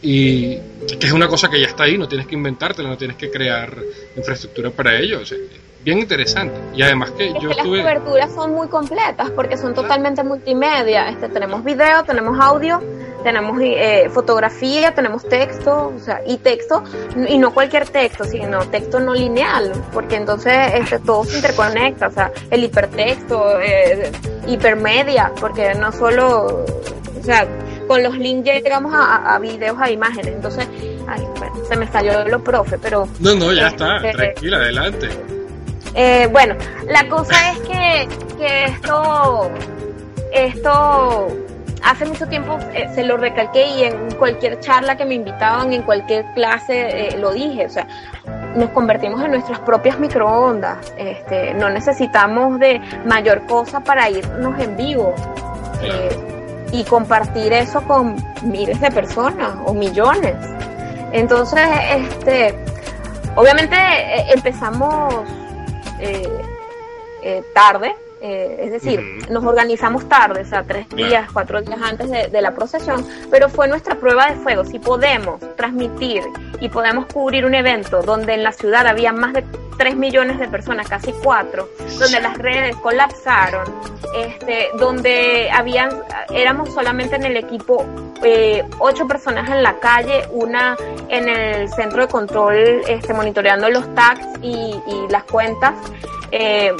y que es una cosa que ya está ahí, no tienes que inventártela, no tienes que crear infraestructura para ello, o sea, bien interesante y además que Es yo que las coberturas son muy completas porque son totalmente multimedia. Este, tenemos video, tenemos audio, tenemos eh, fotografía, tenemos texto, o sea, y texto, y no cualquier texto, sino texto no lineal, porque entonces este, todo se interconecta, o sea, el hipertexto, eh, hipermedia, porque no solo, o sea, con los links llegamos a, videos, a imágenes, entonces, ay, bueno, se me salió lo profe, pero no, no, ya está, Este, tranquila, adelante. Eh, bueno, la cosa es que, que esto, esto hace mucho tiempo eh, se lo recalqué y en cualquier charla que me invitaban, en cualquier clase eh, lo dije, o sea, nos convertimos en nuestras propias microondas, este, no necesitamos de mayor cosa para irnos en vivo. Eh, y compartir eso con miles de personas o millones. Entonces, este, obviamente eh, empezamos eh, eh, tarde, eh, es decir, nos organizamos tarde, o sea, tres días, cuatro días antes de, de la procesión, pero fue nuestra prueba de fuego. Si podemos transmitir y podemos cubrir un evento donde en la ciudad había más de 3 millones de personas, casi 4, donde las redes colapsaron, este, donde habían, éramos solamente en el equipo eh, ocho personas en la calle, una en el centro de control este, monitoreando los tags y, y las cuentas. eh,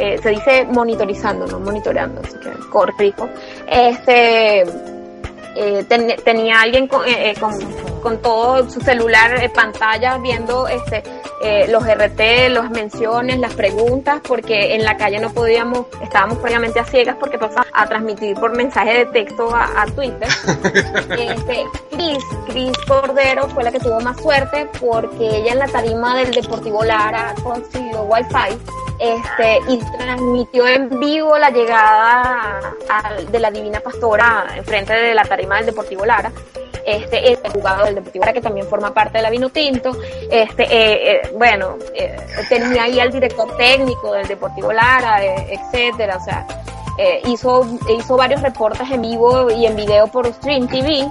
eh, se dice monitorizando, no monitoreando, así que corrijo. Este, eh, ten- tenía alguien con, eh, eh, con, con todo su celular, eh, pantalla, viendo este, eh, los RT, las menciones, las preguntas, porque en la calle no podíamos, estábamos previamente a ciegas porque pasaba a transmitir por mensaje de texto a, a Twitter. (laughs) Este, Cris, Cris Cordero fue la que tuvo más suerte porque ella en la tarima del Deportivo Lara consiguió Wi-Fi este, y transmitió en vivo la llegada de la Divina Pastora enfrente de la tarima del Deportivo Lara. este, el jugador del Deportivo Lara, que también forma parte de la Vinotinto, este, eh, eh, bueno, eh, tenía ahí al director técnico del Deportivo Lara, etcétera, o sea, hizo, hizo varios reportes en vivo y en video por Stream TV,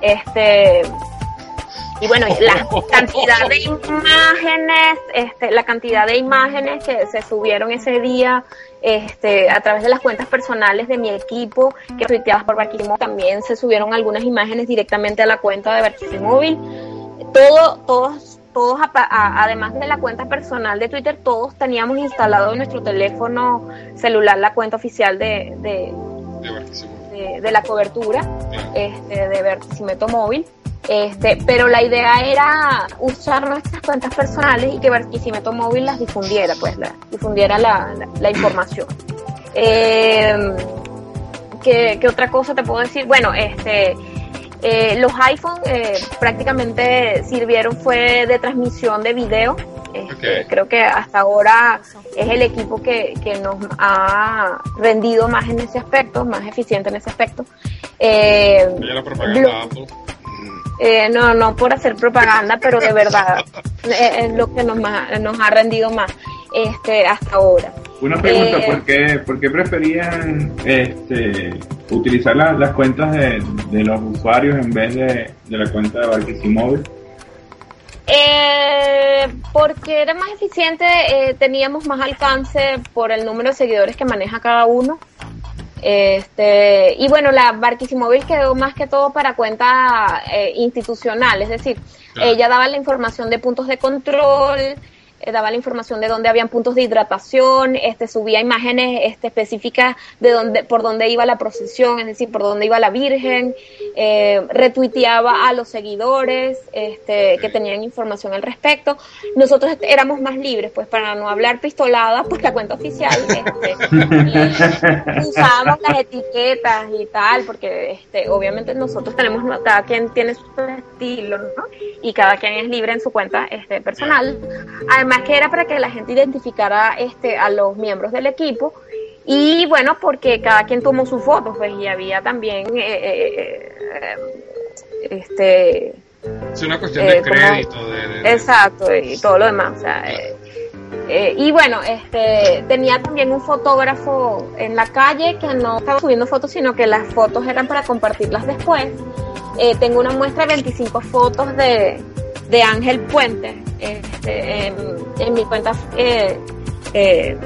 este, y bueno, la (laughs) cantidad de imágenes, este, la cantidad de imágenes que se subieron ese día, este, a través de las cuentas personales de mi equipo, que tuiteadas por Barquisimóvil, también se subieron algunas imágenes directamente a la cuenta de Barquisimóvil. Todo, todos, todos, además de la cuenta personal de Twitter, todos teníamos instalado en nuestro teléfono celular la cuenta oficial de, de, De Barquisimeto. de, la cobertura este, de Barquisimeto Móvil. Este, pero la idea era usar nuestras cuentas personales y que Barquisimeto Móvil las difundiera, pues, la, difundiera la, la, la información. Eh, ¿qué, qué otra cosa te puedo decir? Bueno, este, eh, los iPhone eh, prácticamente sirvieron fue de transmisión de video. Este. Creo que hasta ahora es el equipo que, que nos ha rendido más en ese aspecto, más eficiente en ese aspecto. Eh, la propaganda Apple. Eh, no, no por hacer propaganda, pero de verdad eh, es lo que nos, nos ha rendido más este, hasta ahora. Una pregunta, Eh, ¿por, qué, ¿por qué preferían este, utilizar la- las cuentas de, de los usuarios en vez de, de la cuenta de Barquisimóvil? Eh, porque era más eficiente, eh, teníamos más alcance por el número de seguidores que maneja cada uno. Este, y bueno, la Barquisimóvil quedó más que todo para cuenta eh, institucional, es decir, Claro. ella daba la información de puntos de control, eh, daba la información de dónde habían puntos de hidratación, este, subía imágenes este, específicas de dónde, por dónde iba la procesión, es decir, por dónde iba la Virgen, eh, retuiteaba a los seguidores este, que tenían información al respecto. Nosotros éramos más libres, pues para no hablar pistolada (laughs) por la cuenta oficial, este, usábamos las etiquetas y tal, porque este, obviamente nosotros tenemos, cada quien tiene su estilo, ¿no? Y cada quien es libre en su cuenta este, personal. Además que era para que la gente identificara este, a los miembros del equipo. Y bueno, porque cada quien tomó sus fotos, pues, y había también, eh, eh, eh, este, Es una cuestión de crédito. De, de- de- Exacto, y todo lo demás. O sea, eh, y bueno, este tenía también un fotógrafo en la calle que no estaba subiendo fotos, sino que las fotos eran para compartirlas después. Eh, tengo una muestra de 25 fotos de, de Ángel Puente este, en, en mi cuenta. Eh, eh,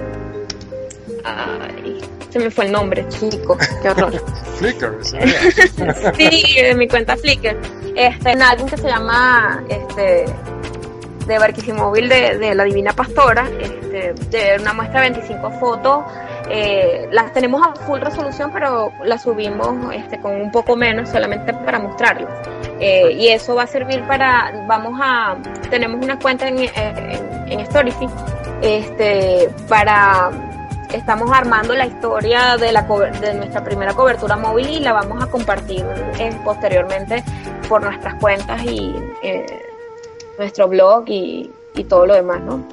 ay, se me fue el nombre, chico, qué horror. (laughs) Flickr, ¿sí? De mi cuenta Flickr. Este, en álbum que se llama este de Barquisimóvil de, de la Divina Pastora, este, de una muestra de 25 fotos. Eh, las tenemos a full resolución, pero las subimos este, con un poco menos solamente para mostrarlas. Eh, y eso va a servir para, vamos a, tenemos una cuenta en, en, en Storyfy, este, para estamos armando la historia de, la de nuestra primera cobertura móvil y la vamos a compartir eh, posteriormente por nuestras cuentas y eh, nuestro blog y, y todo lo demás, ¿no?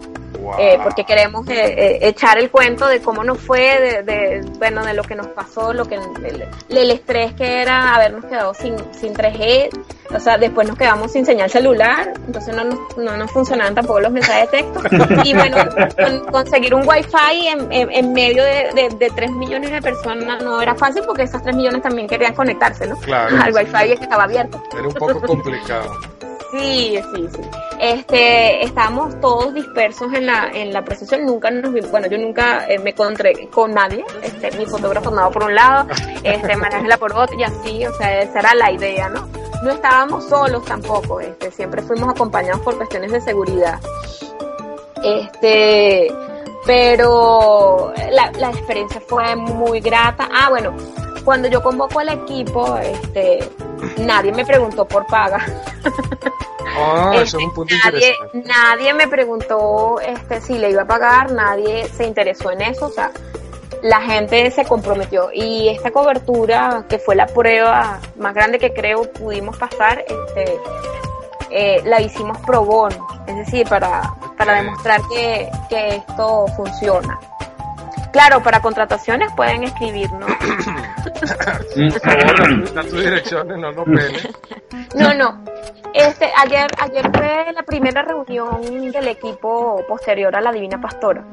Wow. Eh, porque queremos eh, eh, echar el cuento de cómo nos fue, de, de, bueno, de lo que nos pasó, lo que el, el estrés que era habernos quedado sin, sin 3G, o sea, después nos quedamos sin señal celular, entonces no nos, no nos funcionaban tampoco los mensajes de texto, y bueno, con- conseguir un wifi en, en, en medio de, de, de 3 millones de personas no era fácil porque esas 3 millones también querían conectarse, ¿no? Claro. Al wifi que estaba abierto. Era un poco complicado. Sí, sí, sí. Este, estábamos todos dispersos en la, en la procesión, nunca nos bueno, yo nunca eh, me encontré con nadie, este, mi fotógrafo andaba por un lado, este, María Ángela por otro, y así, o sea, esa era la idea, ¿no? No estábamos solos tampoco, este, siempre fuimos acompañados por cuestiones de seguridad. Este, pero la, la experiencia fue muy grata. Ah, bueno, cuando yo convoco al equipo, este, nadie me preguntó por paga. Este, (laughs) eso es un punto nadie, interesante. nadie me preguntó este, si le iba a pagar, nadie se interesó en eso, o sea, la gente se comprometió y esta cobertura, que fue la prueba más grande que creo pudimos pasar, este, eh, la hicimos pro bono, es decir, para, para demostrar que, que esto funciona. Claro, para contrataciones pueden escribirnos. (clears throat) Por favor, da tus direcciones, no nos peleen. No, no. Este, ayer, ayer fue la primera reunión del equipo posterior a la Divina Pastora.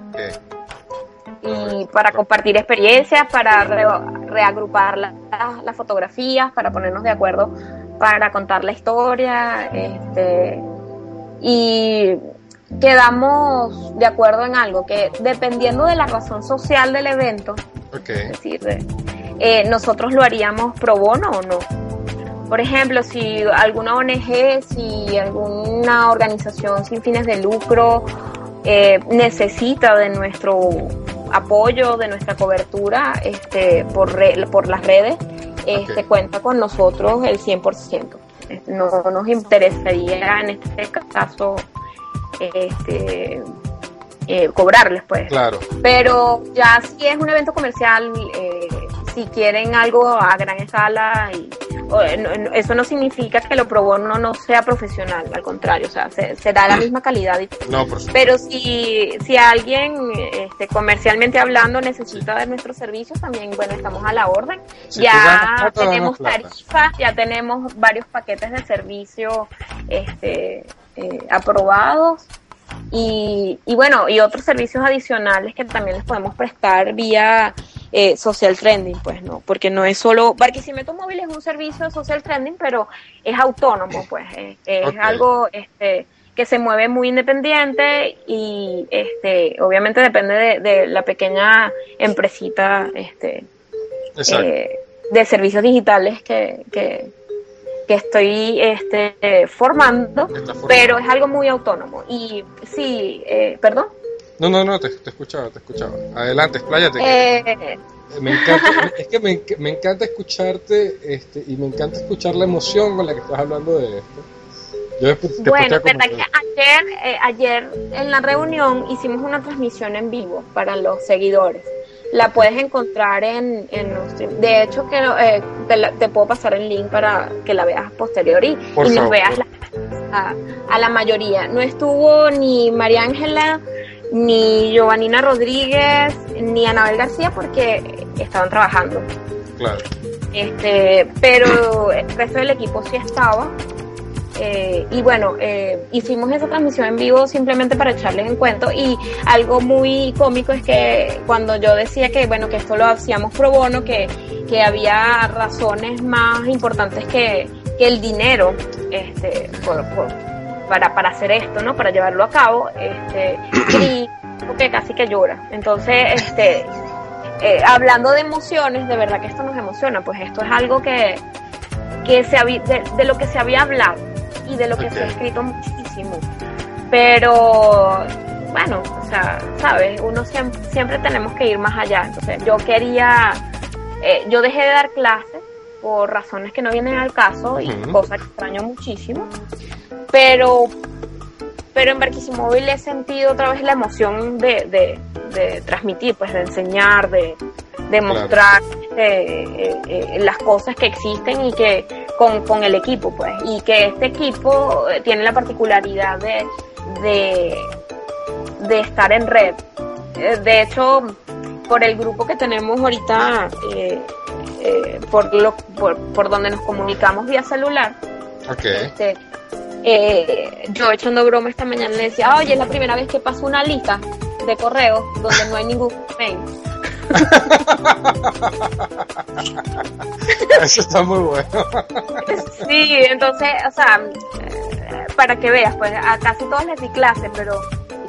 Y para compartir experiencias, para re- reagrupar la- las fotografías, para ponernos de acuerdo, para contar la historia, este, y quedamos de acuerdo en algo, que dependiendo de la razón social del evento, es decir, de- eh, nosotros lo haríamos pro bono o no. Por ejemplo, si alguna ONG, si alguna organización sin fines de lucro eh, necesita de nuestro apoyo, de nuestra cobertura este, por, re- por las redes, este, cuenta con nosotros el 100%. No nos interesaría en este caso este, eh, cobrarles, pues. Claro. Pero ya si es un evento comercial, eh, si quieren algo a gran escala, y, eh, no- eso no significa que lo pro bono no sea profesional, al contrario, o sea, se, se da la misma calidad. y- No, por supuesto. Pero si, si alguien este, comercialmente hablando necesita de nuestros servicios, también, bueno, estamos a la orden. Si ya plata, tenemos tarifas, ya tenemos varios paquetes de servicio este, eh, aprobados. Y, y bueno, y otros servicios adicionales que también les podemos prestar vía eh, social trending, pues no, porque no es solo, Barquisimeto Móvil es un servicio de social trending, pero es autónomo, pues, es algo este, que se mueve muy independiente y este, obviamente depende de, de la pequeña empresita este, eh, de servicios digitales que, que, que estoy este, formando, pero es algo muy autónomo. Y sí, eh, perdón. No, no, no, te, te escuchaba, te escuchaba. Adelante, expláyate. Eh, Me encanta, (laughs) es que me, me encanta escucharte este, y me encanta escuchar la emoción con la que estás hablando de esto. Yo después te bueno, verdad que ayer, eh, ayer en la reunión hicimos una transmisión en vivo para los seguidores. La puedes encontrar en, en nuestro- De hecho, que eh, te, la- te puedo pasar el link para que la veas posterior y, y nos veas la- a, a la mayoría. No estuvo ni María Ángela, ni Giovanina Rodríguez, ni Anabel García porque estaban trabajando. Claro. Este, pero el resto del equipo sí estaba. Eh, y bueno, eh, hicimos esa transmisión en vivo simplemente para echarles en cuento y algo muy cómico es que cuando yo decía que bueno que esto lo hacíamos pro bono, que, que había razones más importantes que, que el dinero este, por- para, para hacer esto, ¿no? Para llevarlo a cabo, este, y que casi que llora. Entonces, este, eh, hablando de emociones, de verdad que esto nos emociona, pues esto es algo que, que se de, de lo que se había hablado y de lo que se ha escrito muchísimo. Pero, bueno, o sea, ¿sabes? Uno siempre, siempre tenemos que ir más allá. Entonces, yo quería, eh, yo dejé de dar clases por razones que no vienen al caso y Ujú. cosas que extraño muchísimo, pero pero en Barquisimóvil he sentido otra vez la emoción de, de, de transmitir, pues de enseñar, de, de mostrar este, eh, eh, las cosas que existen y que con, con el equipo, pues, y que este equipo eh, tiene la particularidad de, de, de estar en red. De hecho, por el grupo que tenemos ahorita, eh, por, lo, por, por donde nos comunicamos vía celular, Ok. este, eh, yo echando broma esta mañana le decía, oye, es la primera vez que paso una lista de correos donde no hay ningún mail. (laughs) Eso está muy bueno. Sí, entonces, o sea, eh, para que veas, pues a casi todos les di clase, pero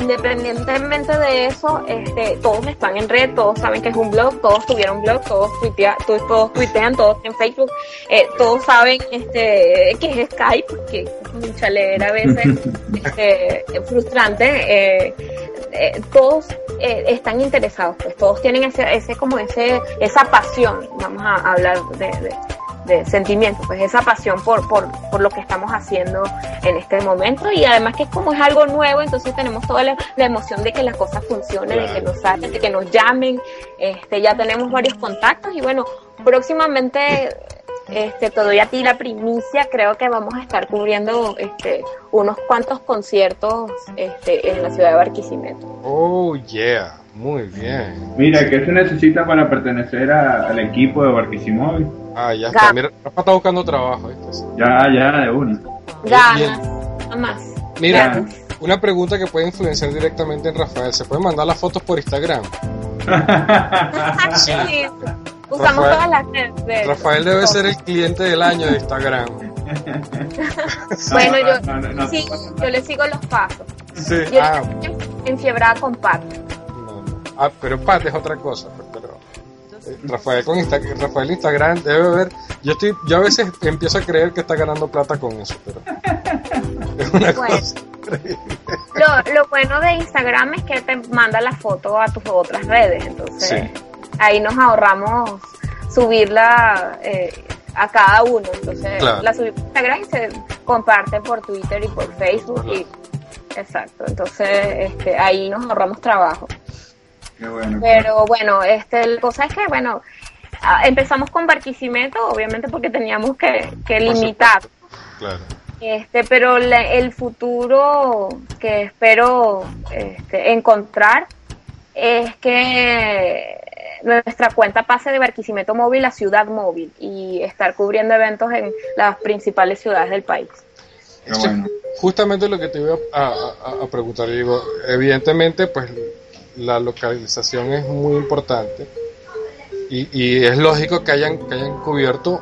independientemente de eso, este, todos están en red, todos saben que es un blog, todos tuvieron blog, todos, tuitea, to- todos tuitean, todos en Facebook, eh, todos saben este, que es Skype, que es un chalera a veces (laughs) este, frustrante. eh, eh, todos están interesados, pues todos tienen ese, ese como ese, esa pasión, vamos a hablar de, de, de sentimientos, pues esa pasión por, por, por lo que estamos haciendo en este momento y además que como es algo nuevo, entonces tenemos toda la, la emoción de que las cosas funcionen, de que nos salgan, de que nos llamen, este, ya tenemos varios contactos y bueno, próximamente este, te doy a ti la primicia, creo que vamos a estar cubriendo este, unos cuantos conciertos este, en la ciudad de Barquisimeto. Oh, yeah. Muy bien. Mira, ¿qué se necesita para pertenecer a- al equipo de Barquisimóvil? Ah, ya está. Mira, Rafa está buscando trabajo. Ya, ya, de una. Ganas, nada más. Mira, Ganas. una pregunta que puede influenciar directamente en Rafael. ¿Se pueden mandar las fotos por Instagram? Sí, Usamos Rafael- todas las redes. Rafael debe ser el cliente del año de Instagram. Bueno, yo, No, no, no, sí, yo le sigo los pasos. Sí. Yo Ah, estoy enfiebrada con Pat. Ah, pero Pat es otra cosa. pues, Pero, eh, Rafael con Insta- Rafael Instagram debe ver. Yo estoy, yo a veces empiezo a creer que está ganando plata con eso, pero (laughs) es una Bueno. cosa increíble. Lo, lo bueno de Instagram es que te manda la foto a tus otras redes, entonces Sí. ahí nos ahorramos subirla eh, a cada uno, entonces Claro. la subimos a Instagram y se comparte por Twitter y por Facebook y exacto, entonces este, ahí nos ahorramos trabajo. Qué bueno. Pero bueno, este, la cosa es que bueno, ah, empezamos con Barquisimeto, obviamente porque teníamos que, que limitar. Claro. Este, pero la- el futuro que espero este, encontrar es que nuestra cuenta pase de Barquisimeto Móvil a Ciudad Móvil y estar cubriendo eventos en las principales ciudades del país. Bueno. Justamente lo que te iba a, a- a preguntar, digo, evidentemente, pues la localización es muy importante y, y es lógico que hayan, que hayan cubierto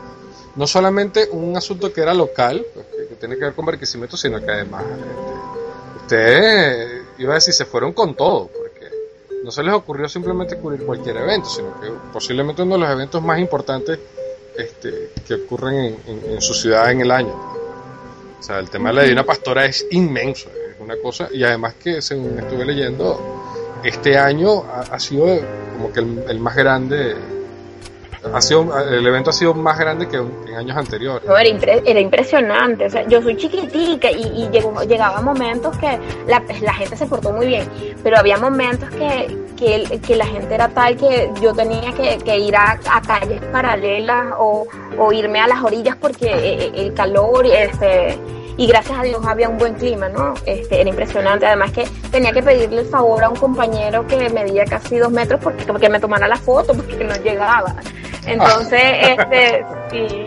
no solamente un asunto que era local, pues, que, tiene que ver con Barquisimeto, sino que además este, ustedes, iba a decir, se fueron con todo, porque no se les ocurrió simplemente cubrir cualquier evento, sino que posiblemente uno de los eventos más importantes este, que ocurren en, en- en su ciudad en el año. O sea, el tema de la Divina Pastora es inmenso, es una cosa, y además que según estuve leyendo, este año ha, sido como que el, el más grande, ha sido, el evento ha sido más grande que en años anteriores. No, era, impre- era impresionante. O sea, yo soy chiquitica y, y llegó, llegaba momentos que la gente se portó muy bien, pero había momentos que, que, el- que la gente era tal que yo tenía que, que ir a, a calles paralelas o, o irme a las orillas porque eh, eh, el calor, este, y gracias a Dios había un buen clima, ¿no? Este, era impresionante. Además que tenía que pedirle el favor a un compañero que medía casi dos metros porque, porque me tomara la foto porque no llegaba. Entonces, este, sí.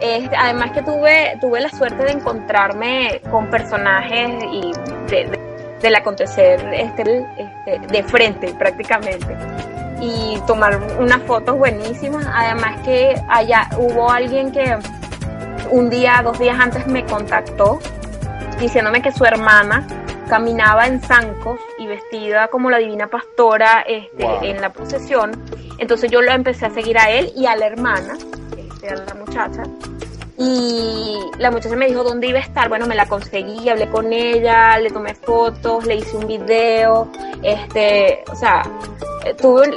Este, además que tuve, tuve la suerte de encontrarme con personajes y de- de- del acontecer este, este, de frente prácticamente y tomar unas fotos buenísimas. Además que allá hubo alguien que un día, dos días antes me contactó diciéndome que su hermana caminaba en zancos y vestida como la divina pastora este, Wow. en la procesión. Entonces yo lo empecé a seguir a él y a la hermana, este, a la muchacha. Y la muchacha me dijo dónde iba a estar. Bueno, me la conseguí, hablé con ella, le tomé fotos, le hice un video. Este, o sea, eh, tuve,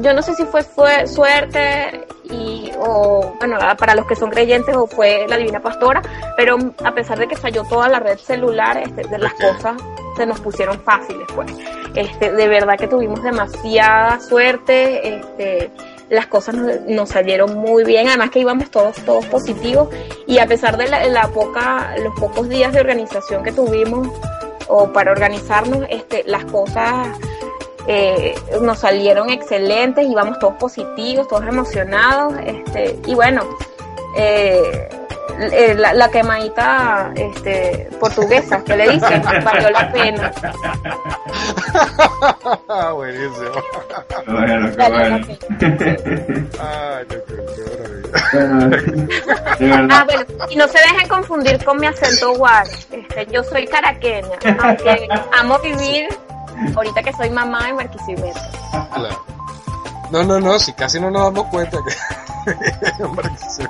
yo no sé si fue, fue suerte y, o, bueno, para los que son creyentes o fue la Divina Pastora, pero a pesar de que falló toda la red celular, este, de las cosas se nos pusieron fáciles, pues. Este, de verdad que tuvimos demasiada suerte, este, las cosas nos, nos salieron muy bien, además que íbamos todos, todos positivos, y a pesar de la, poca, los pocos días de organización que tuvimos, o para organizarnos, este, las cosas eh, nos salieron excelentes, íbamos todos positivos, todos emocionados, este, y bueno, eh, eh, la, la quemadita este, portuguesa que le dicen (laughs) valió la pena. (laughs) Buenísimo. Bueno, qué bueno. pena. (laughs) Ay, Ah, bueno, y no se dejen confundir con mi acento guar. Este, yo soy caraqueña, aunque amo vivir ahorita que soy mamá en Barquisimeto. Claro. No, no, no, si casi no nos damos cuenta que se-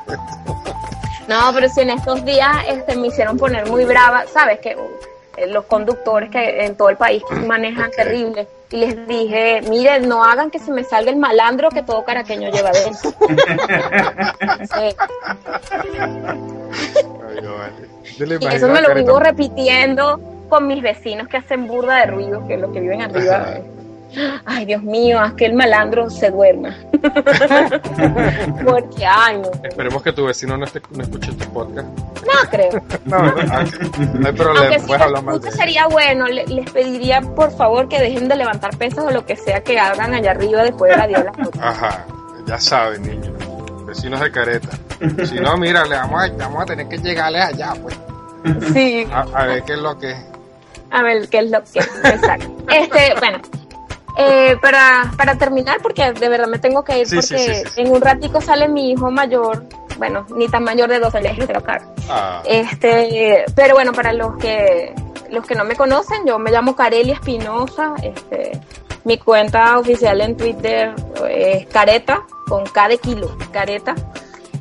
No, pero si en estos días este, me hicieron poner muy brava, sabes que uh, los conductores que en todo el país manejan Ok. terrible y les dije, miren, no hagan que se me salga el malandro que todo caraqueño lleva dentro. (laughs) Sí, y eso me lo vivo repitiendo con mis vecinos que hacen burda de ruido, que los que viven arriba. Ay, Dios mío, haz que el malandro se duerma. (laughs) Porque, ay, no, Esperemos que tu vecino no, esté, no escuche este podcast. no creo. No, hay problema, Aunque si puedes hablar él. sería bueno, le- les pediría por favor que dejen de levantar pesas o lo que sea que hagan allá arriba después de la fotos. Ajá, ya saben, niños. vecinos de Careta. Si no, mira, le vamos a, vamos a tener que llegarle allá, pues. Sí, A, a ver qué es lo que es. a ver qué es lo que Exacto. Este, bueno. Eh, para, para terminar, porque de verdad me tengo que ir, Sí, porque sí, sí, sí. en un ratico sale mi hijo mayor, bueno, ni tan mayor de 12 años, pero claro. Ah, Este, pero bueno, para los que los que no me conocen, yo me llamo Carelia Espinosa. Este, mi cuenta oficial en Twitter es Careta, con K de kilo, Careta.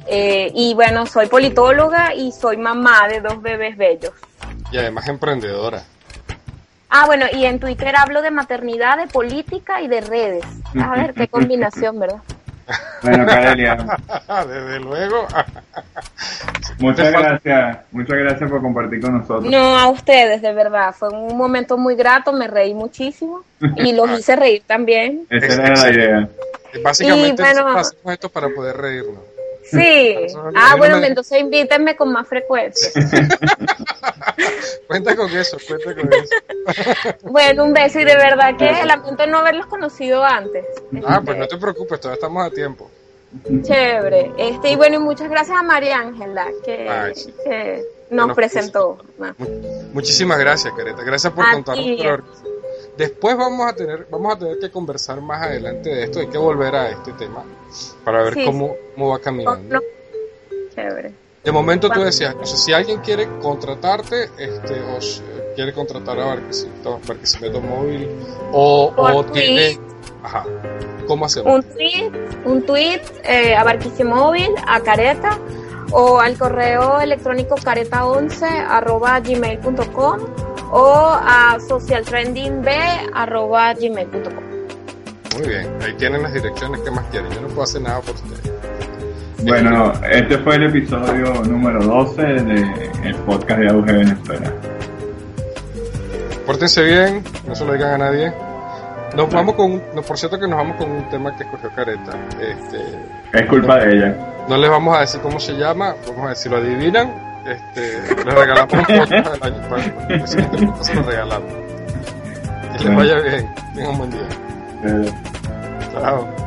Eh, y bueno, soy politóloga y soy mamá de dos bebés bellos. y además emprendedora. Ah, bueno, y en Twitter hablo de maternidad, de política y de redes. A ver, qué (laughs) combinación, ¿verdad? Bueno, Carelia, (laughs) Desde luego. muchas gracias, muchas gracias por compartir con nosotros. No, a ustedes, de verdad. Fue un momento muy grato, me reí muchísimo y los hice reír también. Esa era la idea. Básicamente Y, bueno, esto para poder reírnos. Sí. (laughs) Ah, bueno, entonces invítenme con más frecuencia. (laughs) Cuenta con eso, cuenta con eso. (laughs) Bueno, un beso y de verdad que lamento no haberlos conocido antes. Ah, pues no te preocupes, todavía estamos a tiempo. Chévere. Este, y bueno, y muchas gracias a María Ángela que, Ay, sí. que nos nos presentó. Mu- Muchísimas gracias, Careta. Gracias por A contarnos ti. Después vamos a tener, vamos a tener que conversar más adelante de esto, hay que volver a este tema para ver Sí, cómo, cómo va caminando. no. Chévere. De momento tú decías, no sé, si alguien quiere contratarte, este, o quiere contratar a Barquisimeto, Barquisimeto Móvil, o, o tiene, ajá, ¿cómo hacemos? Un tweet, un tweet eh, a Barquisimóvil, a Careta, o al correo electrónico careta11 arroba gmail.com o a socialtrendingb arroba gmail.com. Muy bien, ahí tienen las direcciones que más quieren. Yo no puedo hacer nada por ustedes. Bueno, este fue el episodio número 12 del podcast de Auge Venezuela. Pórtense bien, no se lo digan a nadie. Nos vamos con, por cierto que nos vamos con un tema que escogió Careta. Este, Es culpa de ella. No les vamos a decir cómo se llama, vamos a si lo adivinan. Este, les regalamos (laughs) un podcast del año para el siguiente podcast se lo regalamos. Que les vaya bien, tengan un buen día. Eh, Chao.